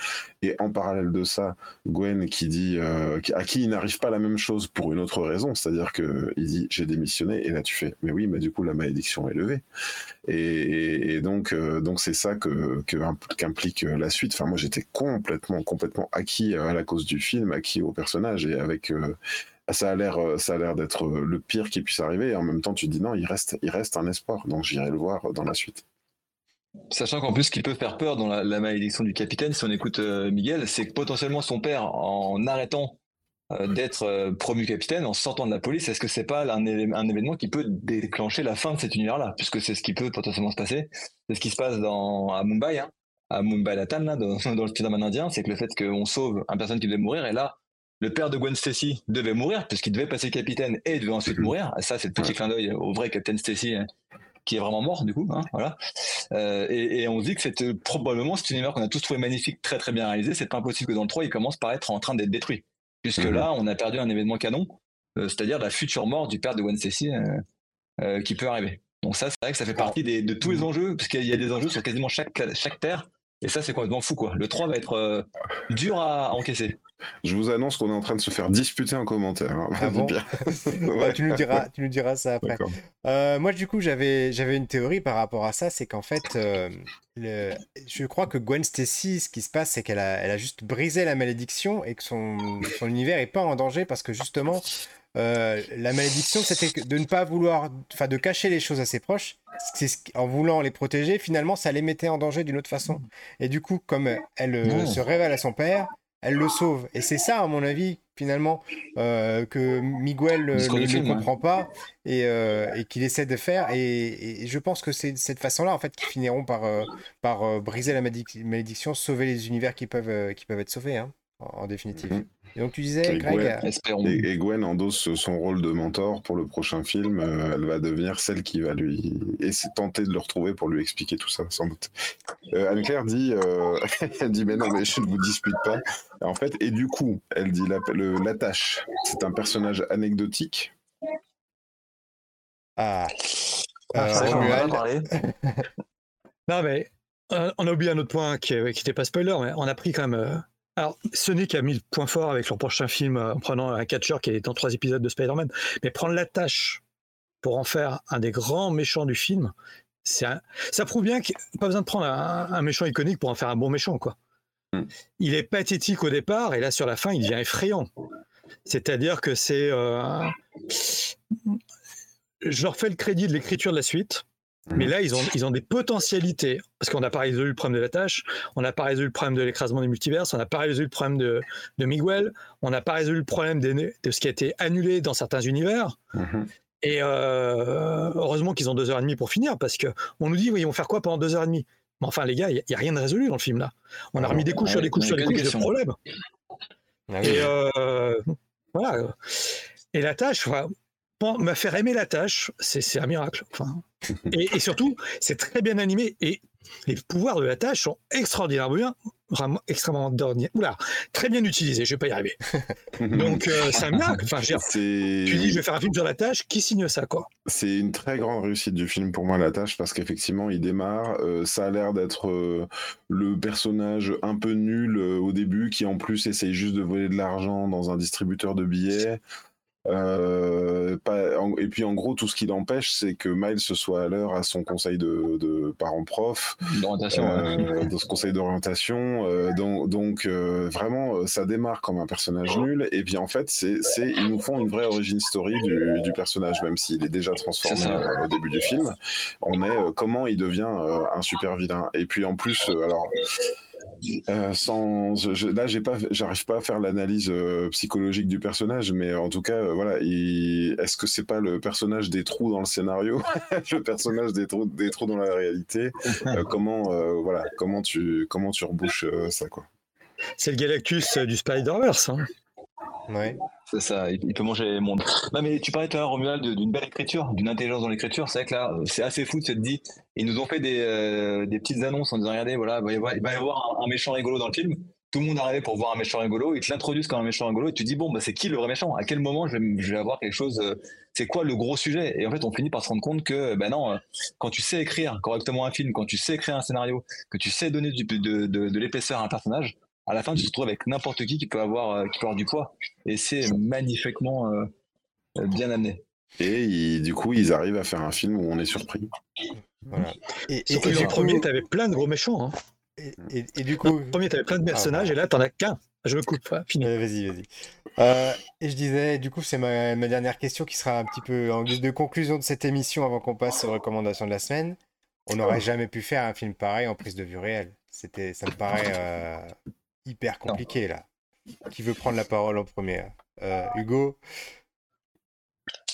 S2: Et en parallèle de ça, Gwen qui dit euh, à qui il n'arrive pas la même chose pour une autre raison, c'est-à-dire que il dit j'ai démissionné et là tu fais mais oui mais du coup la malédiction est levée et, donc euh, donc c'est ça que qu'implique la suite. Enfin moi j'étais complètement complètement acquis à la cause du film, acquis au personnage et avec euh, ça a l'air ça a l'air d'être le pire qui puisse arriver et en même temps tu te dis non il reste il reste un espoir donc j'irai le voir dans la suite
S4: Sachant qu'en plus, ce qui peut faire peur dans la, malédiction du capitaine, si on écoute euh, Miguel, c'est que potentiellement son père, en arrêtant euh, d'être euh, promu capitaine, en sortant de la police, est-ce que c'est pas un, événement qui peut déclencher la fin de cet univers-là? Puisque c'est ce qui peut potentiellement se passer. C'est ce qui se passe dans, à Mumbai, hein, à Mumbai Latan, là, dans, dans le Spider-Man indien, c'est que le fait qu'on sauve un personne qui devait mourir, et là, le père de Gwen Stacy devait mourir, puisqu'il devait passer capitaine et devait ensuite mourir. Ça, c'est le petit clin d'œil au vrai Captain Stacy hein, qui est vraiment mort du coup. Hein, voilà. Euh, et, et, on se dit que c'est euh, probablement cet univers qu'on a tous trouvé magnifique, très très bien réalisé. C'est pas impossible que dans le 3, il commence par être en train d'être détruit. Puisque mhm. là, on a perdu un événement canon, euh, c'est-à-dire la future mort du père de Gwen Stacy qui peut arriver. Donc ça, c'est vrai que ça fait partie des, de tous les enjeux, parce qu'il y a des enjeux sur quasiment chaque, chaque terre. Et ça, c'est complètement fou, quoi. Le 3 va être dur à encaisser.
S2: Je vous annonce qu'on est en train de se faire disputer en commentaire. Hein.
S1: Ah bon bah, tu, nous diras, tu nous diras ça après. Euh, moi, du coup, j'avais, j'avais une théorie par rapport à ça, c'est qu'en fait, euh, le... je crois que Gwen Stacy, ce qui se passe, c'est qu'elle a, elle a juste brisé la malédiction et que son, son univers est pas en danger parce que justement, euh, la malédiction, c'était de ne pas vouloir, enfin, de cacher les choses à ses proches. En voulant les protéger, finalement, ça les mettait en danger d'une autre façon. Et du coup, comme elle se révèle à son père, elle le sauve. Et c'est ça, à mon avis, finalement, euh, que Miguel ne, comprend pas euh, et, qu'il essaie de faire. Et, je pense que c'est de cette façon-là, en fait, qu'ils finiront par, euh, par briser la malédiction, sauver les univers qui peuvent, qui peuvent être sauvés, hein, en, définitive. Mhm. Et donc tu disais, Greg.
S2: et, Gwen endosse son rôle de mentor pour le prochain film. Euh, elle va devenir celle qui va lui essayer tenter de le retrouver pour lui expliquer tout ça, sans doute. Euh, Anne-Claire dit, euh, elle dit, mais non, mais je ne vous dispute pas. En fait, et du coup, elle dit, la, la tâche, c'est un personnage anecdotique.
S1: Ah.
S3: ah non, mais on a oublié un autre point qui n'était pas spoiler, mais on a pris quand même alors, Sonic a mis le point fort avec leur prochain film euh, en prenant un catcher qui est dans trois épisodes de Spider-Man. Mais prendre la tâche pour en faire un des grands méchants du film, ça prouve bien qu'il n'y a pas besoin de prendre un, méchant iconique pour en faire un bon méchant. quoi. Mm. Il est pathétique au départ et là, sur la fin, il devient effrayant. C'est-à-dire que c'est. Euh, je leur fais le crédit de l'écriture de la suite. Mais mhm. là, ils ont, ils ont des potentialités. Parce qu'on n'a pas résolu le problème de la tâche, on n'a pas résolu le problème de l'écrasement des multiverses, on n'a pas résolu le problème de, de Miguel, on n'a pas résolu le problème de, de, ce qui a été annulé dans certains univers. Mhm. Et euh, heureusement qu'ils ont deux heures et demie pour finir, parce qu'on nous dit, oui, ils vont faire quoi pendant deux heures et demie? Mais enfin, les gars, il n'y a, rien de résolu dans le film là. On a remis des couches sur des couches sur des couches de problèmes. Ah et euh, voilà. Et la tâche, m'a faire aimer la tâche, c'est un miracle. Enfin, et, surtout, c'est très bien animé et les pouvoirs de la tâche sont extraordinairement bien, vraiment extrêmement Oula, très bien utilisés. Je vais pas y arriver. Donc euh, c'est un miracle. Enfin, tu dis, je vais faire un film sur la tâche. Qui signe ça, quoi?
S2: C'est une très grande réussite du film pour moi, la tâche, parce qu'effectivement, il démarre. Euh, ça a l'air d'être euh, le personnage un peu nul au début, qui en plus essaye juste de voler de l'argent dans un distributeur de billets. Euh, et puis en gros, tout ce qui l'empêche, c'est que Miles soit à l'heure à son conseil de, de parents-prof,
S4: D'orientation.
S2: euh, dans ce conseil d'orientation. euh, donc, donc euh, vraiment, ça démarre comme un personnage nul. Et puis en fait, c'est, c'est, ils nous font une vraie origin story du, du personnage, même s'il est déjà transformé euh, au début du film. On est euh, comment il devient euh, un super vilain. Et puis en plus, euh, alors. Euh, sans, je- je- là, j'ai pas, j'arrive pas à faire l'analyse euh, psychologique du personnage, mais en tout cas, euh, voilà, il- est-ce que c'est pas le personnage des trous dans le scénario, le personnage des trous, des trous dans la réalité Euh, Comment, euh, voilà, comment tu, comment tu rebouches euh, ça, quoi?
S3: C'est le Galactus euh, du Spider-Verse. hein.
S1: Ouais.
S4: C'est ça, il peut manger le monde. Non, mais tu parlais tout à l'heure, Romuald, d'une belle écriture, d'une intelligence dans l'écriture. C'est vrai que là, c'est assez fou de se dire, ils nous ont fait des, euh, petites annonces en disant, regardez, voilà, il va y avoir, un, méchant rigolo dans le film. Tout le monde arrivait pour voir un méchant rigolo, ils te l'introduisent comme un méchant rigolo, et tu dis, bon, bah, c'est qui le vrai méchant? À quel moment je vais, je avoir quelque chose euh, C'est quoi le gros sujet? Et en fait, on finit par se rendre compte que, ben non, euh, quand tu sais écrire correctement un film, quand tu sais écrire un scénario, que tu sais donner de l'épaisseur à un personnage, à la fin, tu te retrouves avec n'importe qui qui peut avoir, euh, qui peut avoir du poids. Et c'est magnifiquement euh, euh, bien amené.
S2: Et ils- du coup, ils arrivent à faire un film où on est surpris.
S1: Voilà. Et, et- et
S3: que
S1: du
S3: premier, t'avais plein de gros méchants. hein.
S1: et- et- et du coup,
S3: Le premier, t'avais plein de personnages, et là, t'en as qu'un. Je me coupe. Fini.
S1: Euh, vas-y, vas-y. Euh, et je disais, du coup, c'est ma, ma dernière question qui sera un petit peu en guise de conclusion de cette émission avant qu'on passe aux recommandations de la semaine. On n'aurait jamais pu faire un film pareil en prise de vue réelle. C'était, ça me paraît euh, hyper compliqué là. Qui veut prendre la parole en premier? Euh, Hugo?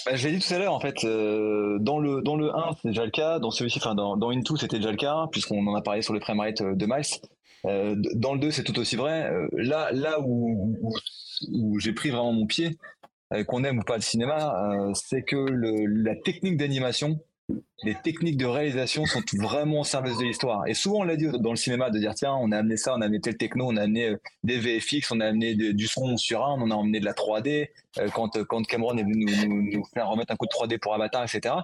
S4: Bah, je l'ai dit tout à l'heure, en fait, euh, dans, le, dans le 1, c'est déjà le cas, dans celui-ci, enfin, dans, dans Into, c'était déjà le cas, puisqu'on en a parlé sur le framerate euh, de Miles. Euh, dans le 2, c'est tout aussi vrai. Euh, là, là où, où, où j'ai pris vraiment mon pied, qu'on aime ou pas le cinéma, c'est que le, la technique d'animation, les techniques de réalisation sont vraiment au service de l'histoire. Et souvent, on l'a dit dans le cinéma, de dire, tiens, on a amené ça, on a amené tel techno, on a amené euh, des VFX, on a amené du son sur un, on a amené de la 3D, euh, quand, quand Cameron est venu nous, faire remettre un coup de 3D pour Avatar, etc.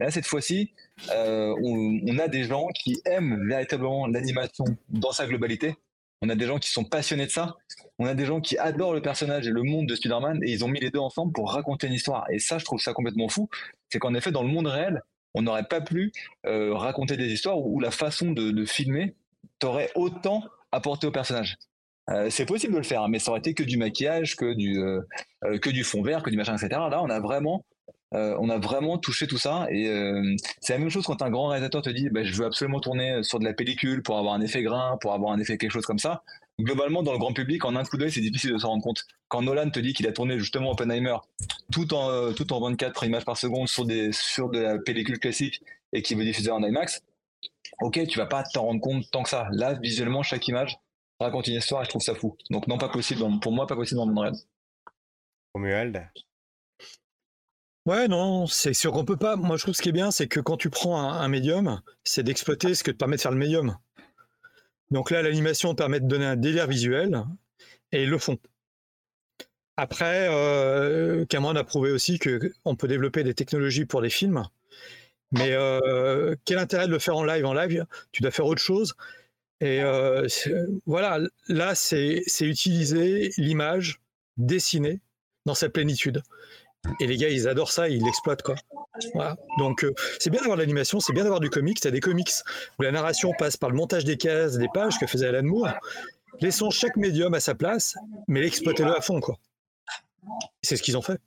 S4: Et là, cette fois-ci, euh, on, on a des gens qui aiment véritablement l'animation dans sa globalité. On a des gens qui sont passionnés de ça. On a des gens qui adorent le personnage et le monde de Spider-Man et ils ont mis les deux ensemble pour raconter une histoire. Et ça, je trouve ça complètement fou. C'est qu'en effet, dans le monde réel, on n'aurait pas pu euh, raconter des histoires où, la façon de, filmer t'aurait autant apporté au personnage. Euh, c'est possible de le faire, hein, mais ça aurait été que du maquillage, que du, euh, que du fond vert, que du machin, etc. Là, on a vraiment, on a vraiment touché tout ça. Et c'est la même chose quand un grand réalisateur te dit, bah, je veux absolument tourner sur de la pellicule pour avoir un effet grain, pour avoir un effet quelque chose comme ça. Globalement, dans le grand public, en un coup d'œil, c'est difficile de s'en rendre compte. Quand Nolan te dit qu'il a tourné justement Oppenheimer tout en, euh, tout en 24 images par seconde sur, des, sur de la pellicule classique et qu'il veut diffuser en IMAX, ok, tu vas pas t'en rendre compte tant que ça. Là, visuellement, chaque image raconte une histoire et je trouve ça fou. Donc, non, pas possible. dans- Pour moi, pas possible dans le monde réel.
S1: Romuald?
S3: Ouais, non, c'est sûr qu'on peut pas. Moi, je trouve ce qui est bien, c'est que quand tu prends un, un médium, c'est d'exploiter ce que te permet de faire le médium. Donc là, l'animation permet de donner un délire visuel, et ils le font. Après, euh, Cameron a prouvé aussi qu'on peut développer des technologies pour les films, mais euh, quel intérêt de le faire en live En live, tu dois faire autre chose. Et euh, voilà, là, c'est utiliser l'image dessinée dans sa plénitude. Et les gars, ils adorent ça, ils l'exploitent, quoi. Voilà. Donc, euh, c'est bien d'avoir de l'animation, c'est bien d'avoir du comics. T'as des comics où la narration passe par le montage des cases, des pages que faisait Alan Moore. Laissons chaque médium à sa place, mais l'exploitez-le à fond, quoi. C'est ce qu'ils ont fait.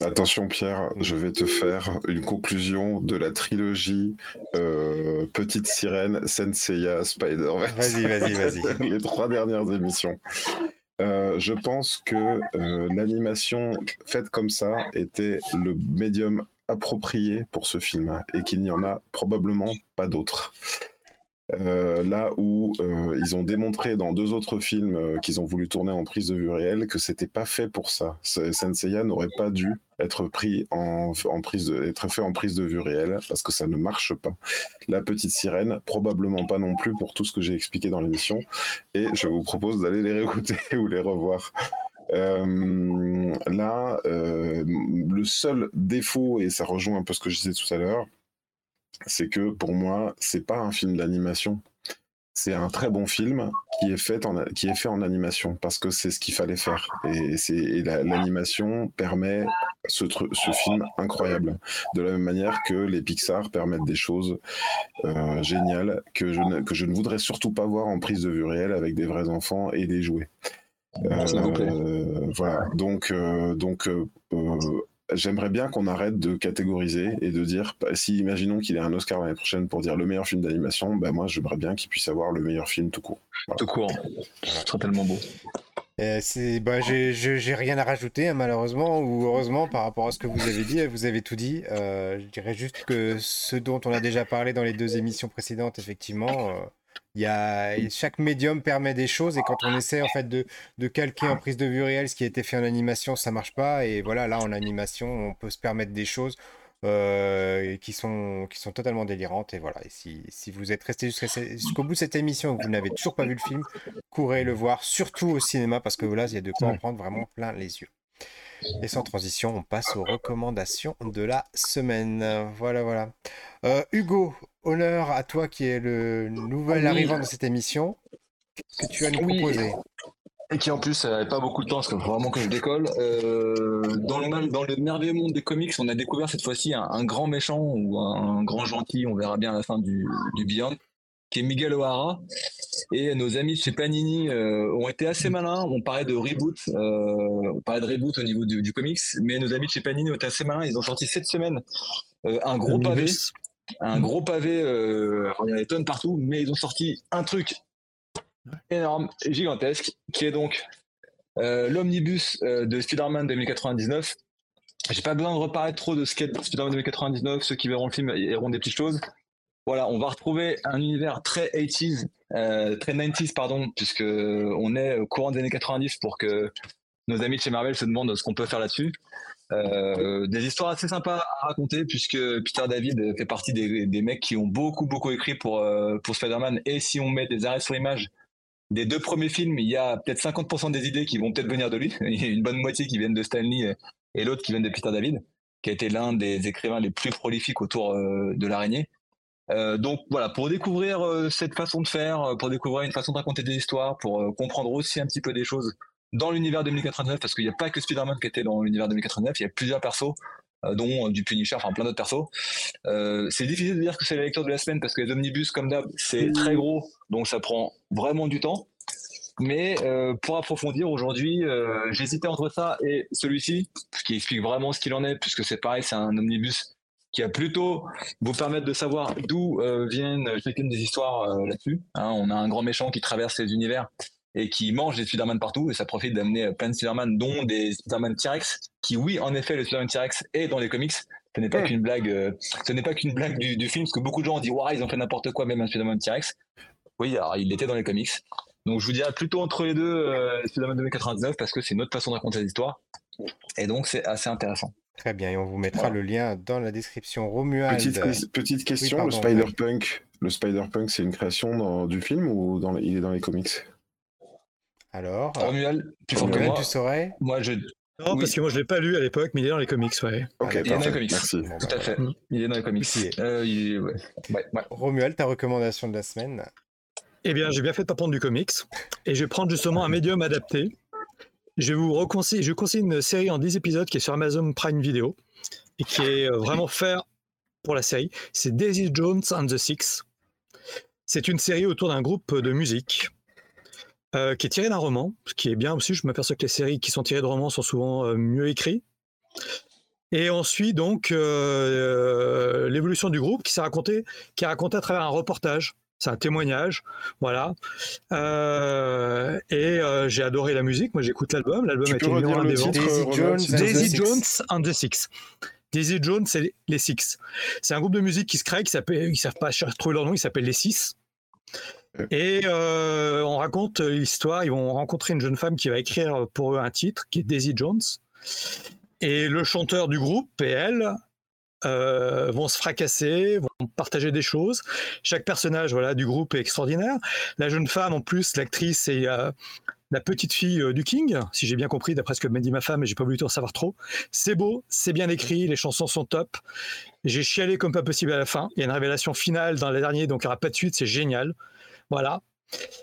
S2: Attention Pierre, je vais te faire une conclusion de la trilogie euh, Petite Sirène, Senseiya, Spider-Verse.
S1: Vas-y, vas-y, vas-y.
S2: Les trois dernières émissions. Euh, je pense que euh, l'animation faite comme ça était le médium approprié pour ce film et qu'il n'y en a probablement pas d'autre. Euh, là où euh, ils ont démontré dans deux autres films euh, qu'ils ont voulu tourner en prise de vue réelle que c'était pas fait pour ça. Senseiya n'aurait pas dû être pris en, prise être fait en prise de vue réelle parce que ça ne marche pas. La petite sirène, probablement pas non plus pour tout ce que j'ai expliqué dans l'émission. Et je vous propose d'aller les réécouter ou les revoir. Là, le seul défaut, et ça rejoint un peu ce que je disais tout à l'heure, c'est que pour moi, c'est pas un film d'animation. c'est un très bon film qui est fait en, qui est fait en animation parce que c'est ce qu'il fallait faire. Et, c'est, l'animation permet ce, ce film incroyable. De la même manière que les Pixar permettent des choses euh, géniales que je, ne, que je ne voudrais surtout pas voir en prise de vue réelle avec des vrais enfants et des jouets. Euh, voilà. Donc, euh, donc j'aimerais bien qu'on arrête de catégoriser et de dire, bah, si imaginons qu'il ait un Oscar l'année prochaine pour dire le meilleur film d'animation, bah, moi j'aimerais bien qu'il puisse avoir le meilleur film tout court.
S4: Tout court, ce serait tellement beau.
S1: Euh, bah, j'ai rien à rajouter hein, malheureusement ou heureusement par rapport à ce que vous avez dit, vous avez tout dit. Euh, je dirais juste que ce dont on a déjà parlé dans les deux émissions précédentes, effectivement, euh, y a, chaque médium permet des choses et quand on essaie en fait de, de, calquer en prise de vue réelle ce qui a été fait en animation, ça marche pas. Et voilà, là en animation, on peut se permettre des choses euh, qui, sont, qui sont totalement délirantes. Et voilà, si, si vous êtes resté jusqu'au bout de cette émission et que vous n'avez toujours pas vu le film, courez le voir, surtout au cinéma, parce que là, il y a de quoi en prendre vraiment plein les yeux. Et sans transition, on passe aux recommandations de la semaine. Voilà, voilà. Euh, Hugo, honneur à toi qui est le nouvel arrivant de cette émission. Qu'est-ce que tu as nous proposer
S4: et qui en plus n'avait pas beaucoup de temps parce que vraiment que je décolle. Euh, dans, le, dans le merveilleux monde des comics, on a découvert cette fois-ci un, grand méchant ou un, grand gentil, on verra bien à la fin du, du Beyond, qui est Miguel O'Hara. Et nos amis chez Panini euh, ont été assez malins. On parlait de reboot, euh, on parlait de reboot au niveau du, comics, mais nos amis chez Panini ont été assez malins. Ils ont sorti cette semaine euh, un gros pavé, un gros pavé. il y a des tonnes partout, mais ils ont sorti un truc énorme, gigantesque, qui est donc l'omnibus de Spider-Man 2099. J'ai pas besoin de reparler trop de qu'est Spider-Man 2099. Ceux qui verront le film auront des petites choses. Voilà, on va retrouver un univers très 80s, euh, très 90s, pardon, puisque on est au courant des années 90 pour que nos amis de chez Marvel se demandent ce qu'on peut faire là-dessus. Euh, des histoires assez sympas à raconter puisque Peter David fait partie des, mecs qui ont beaucoup beaucoup écrit pour euh, pour Spider-Man et si on met des arrêts sur image des deux premiers films, il y a peut-être 50% des idées qui vont peut-être venir de lui. Il y a une bonne moitié qui viennent de Stanley et l'autre qui viennent de Peter David, qui a été l'un des écrivains les plus prolifiques autour de l'araignée. Euh, donc voilà, pour découvrir euh, cette façon de faire, euh, pour découvrir une façon de raconter des histoires, pour comprendre aussi un petit peu des choses dans l'univers 2089, parce qu'il n'y a pas que Spider-Man qui était dans l'univers 2089, il y a plusieurs persos, dont du Punisher, enfin plein d'autres persos. c'est difficile de dire que c'est la lecture de la semaine, parce que les omnibus, comme d'hab, c'est très gros, donc ça prend vraiment du temps. Mais pour approfondir aujourd'hui, j'hésitais entre ça et celui-ci, qui explique vraiment ce qu'il en est, puisque c'est pareil, c'est un omnibus qui va plutôt vous permettre de savoir d'où euh, viennent chacune des histoires euh, là-dessus. Hein. on a un grand méchant qui traverse les univers et qui mange des Spider-Man partout, et ça profite d'amener plein de Spider-Man, dont des Spider-Man T-Rex, qui oui, en effet, le Spider-Man T-Rex est dans les comics. Ce n'est pas qu'une blague, euh, ce n'est pas qu'une blague du, film, parce que beaucoup de gens ont dit, waouh, ils ont fait n'importe quoi, même un Spider-Man T-Rex. Oui, alors il était dans les comics. Donc je vous dirais plutôt entre les deux, Spider-Man 2099, parce que c'est notre façon de raconter les histoires. Et donc c'est assez intéressant.
S1: Très bien, et on vous mettra le lien dans la description. Romuald.
S2: Petite, question, le Spider-Punk, le Spider-Punk, c'est une création du film ou dans, il est dans les comics?
S1: Alors,
S4: Romuald,
S1: tu, Romuald, tu saurais
S4: Moi, je.
S3: Non, parce que moi je l'ai pas lu à l'époque, mais il est dans les comics, ouais.
S2: Ok,
S4: il est dans les comics. Merci. Tout à fait. Il est dans les comics. Euh, il ouais.
S1: Ouais, Romuald, ta recommandation de la semaine
S3: Eh bien, j'ai bien fait de pas prendre du comics, et je vais prendre justement un médium adapté je vous reconseille, je conseille une série en 10 épisodes qui est sur Amazon Prime Video et qui est euh, vraiment faite pour la série. C'est Daisy Jones and the Six. C'est une série autour d'un groupe de musique euh, qui est tiré d'un roman, ce qui est bien aussi. Je m'aperçois que les séries qui sont tirées de romans sont souvent euh, mieux écrites. Et ensuite, donc, l'évolution du groupe qui s'est raconté, qui est raconté à travers un reportage c'est un témoignage, voilà. Euh, et euh, j'ai adoré la musique. Moi, j'écoute l'album. L'album
S2: a été numéro un des ventes.
S3: Daisy Jones, Daisy Jones and the Six. Daisy Jones, c'est les Six. C'est un groupe de musique qui se crée, qui s'appelle, ils savent pas trouver leur nom, il s'appelle les Six. Et euh, on raconte l'histoire. Ils vont rencontrer une jeune femme qui va écrire pour eux un titre, qui est Daisy Jones. Et le chanteur du groupe et elle euh, vont se fracasser, vont partager des choses. Chaque personnage voilà, du groupe est extraordinaire. La jeune femme, en plus, l'actrice, c'est euh, la petite fille du King, si j'ai bien compris, d'après ce que m'a dit ma femme, et j'ai pas voulu en savoir trop. C'est beau, c'est bien écrit, les chansons sont top. J'ai chialé comme pas possible à la fin. Il y a une révélation finale dans la dernière, donc il n'y aura pas de suite, c'est génial. Voilà.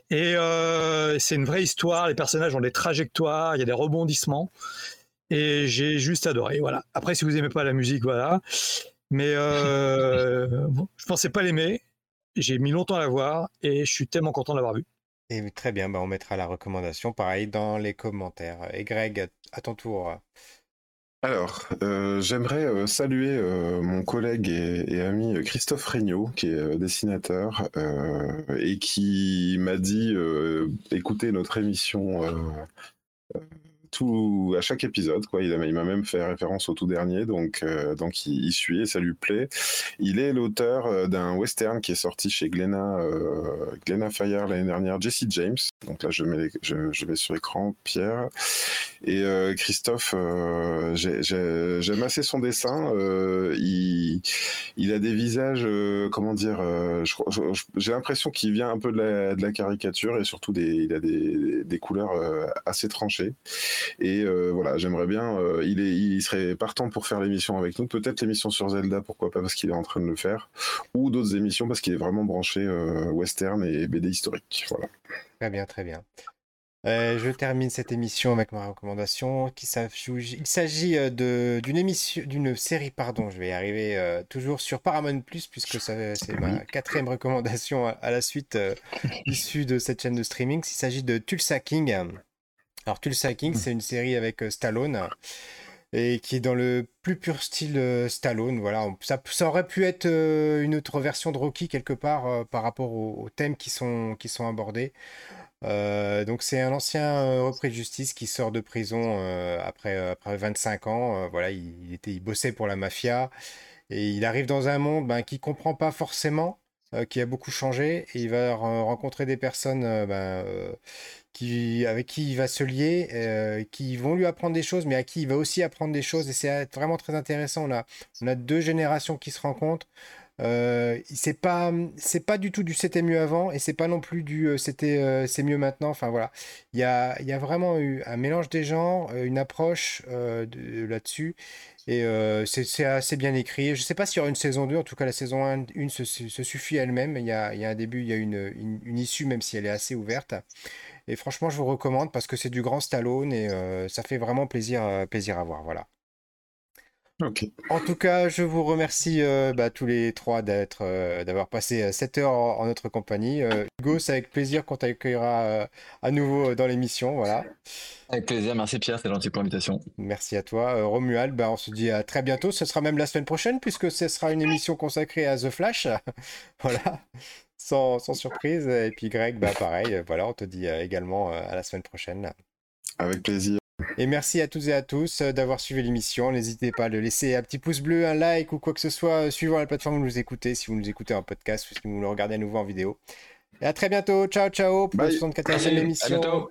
S3: Et c'est une vraie histoire. Les personnages ont des trajectoires, il y a des rebondissements. Et j'ai juste adoré. Voilà. Après, si vous aimez pas la musique, voilà. Mais euh, je pensais pas l'aimer. J'ai mis longtemps à la voir et je suis tellement content de l'avoir vu.
S1: Et très bien, bah on mettra la recommandation pareil dans les commentaires. Et Greg, à ton tour.
S2: Alors, euh, j'aimerais euh, saluer euh, mon collègue et, ami Christophe Regnault, qui est dessinateur, et qui m'a dit écoutez notre émission tout à chaque épisode quoi. Il m'a même fait référence au tout dernier donc euh, donc il, il, suit et ça lui plaît. Il est l'auteur euh, d'un western qui est sorti chez Glenna euh, Glenna Fire l'année dernière Jesse James. Donc là je mets je, je, vais sur écran Pierre. Et Christophe j'aime assez son dessin il il a des visages comment dire j'ai l'impression qu'il vient un peu de la, de la, caricature et surtout des il a des, des couleurs assez tranchées et euh, voilà, j'aimerais bien. Euh, il, est, il serait partant pour faire l'émission avec nous. Peut-être l'émission sur Zelda, pourquoi pas, parce qu'il est en train de le faire. Ou d'autres émissions, parce qu'il est vraiment branché euh, western et BD historique. Voilà.
S1: Très bien, très bien. je termine cette émission avec ma recommandation. Qui il s'agit d'une émission, d'une série, pardon, je vais y arriver, toujours sur Paramount Plus, puisque c'est ma quatrième recommandation à, à la suite issue de cette chaîne de streaming. Il s'agit de Tulsa King. Alors Tulsa King, hmm. c'est une série avec euh, Stallone et qui est dans le plus pur style euh, Stallone. Voilà, ça, ça, aurait pu être euh, une autre version de Rocky quelque part par rapport aux, thèmes qui sont, qui sont abordés. donc c'est un ancien repris de justice qui sort de prison après, après 25 ans. voilà, il, était, il bossait pour la mafia et il arrive dans un monde ben, qu'il comprend pas forcément, qui a beaucoup changé et il va rencontrer des personnes ben, qui, avec qui il va se lier, euh, qui vont lui apprendre des choses, mais à qui il va aussi apprendre des choses. Et c'est vraiment très intéressant. On a, on a deux générations qui se rencontrent. Euh, c'est pas c'est pas du tout du c'était mieux avant et c'est pas non plus du euh, c'était euh, c'est mieux maintenant enfin voilà il y a, y a vraiment eu un mélange des genres une approche là-dessus et c'est assez bien écrit je sais pas s'il y aura une saison 2 en tout cas la saison 1 une se, suffit elle-même il y a, y a, un début il y a une, une, issue même si elle est assez ouverte et franchement, je vous recommande parce que c'est du grand Stallone et euh, ça fait vraiment plaisir, euh, plaisir à voir. Voilà. En tout cas, je vous remercie euh, bah, tous les trois d'être, d'avoir passé 7 heures en, notre compagnie. Hugo, c'est avec plaisir qu'on t'accueillera à nouveau dans l'émission. Voilà.
S4: Avec plaisir, merci Pierre, c'est gentil pour l'invitation.
S1: Merci à toi. Romuald, bah, on se dit à très bientôt. Ce sera même la semaine prochaine puisque ce sera une émission consacrée à The Flash. voilà sans, surprise. Et puis Greg, bah pareil, euh, voilà, on te dit euh, également euh, à la semaine prochaine.
S2: Avec plaisir.
S1: Et merci à toutes et à tous d'avoir suivi l'émission. N'hésitez pas à laisser un petit pouce bleu, un like ou quoi que ce soit suivant la plateforme où vous nous écoutez, si vous nous écoutez en podcast ou si vous nous regardez à nouveau en vidéo. Et à très bientôt. Ciao, ciao pour la 74e émission.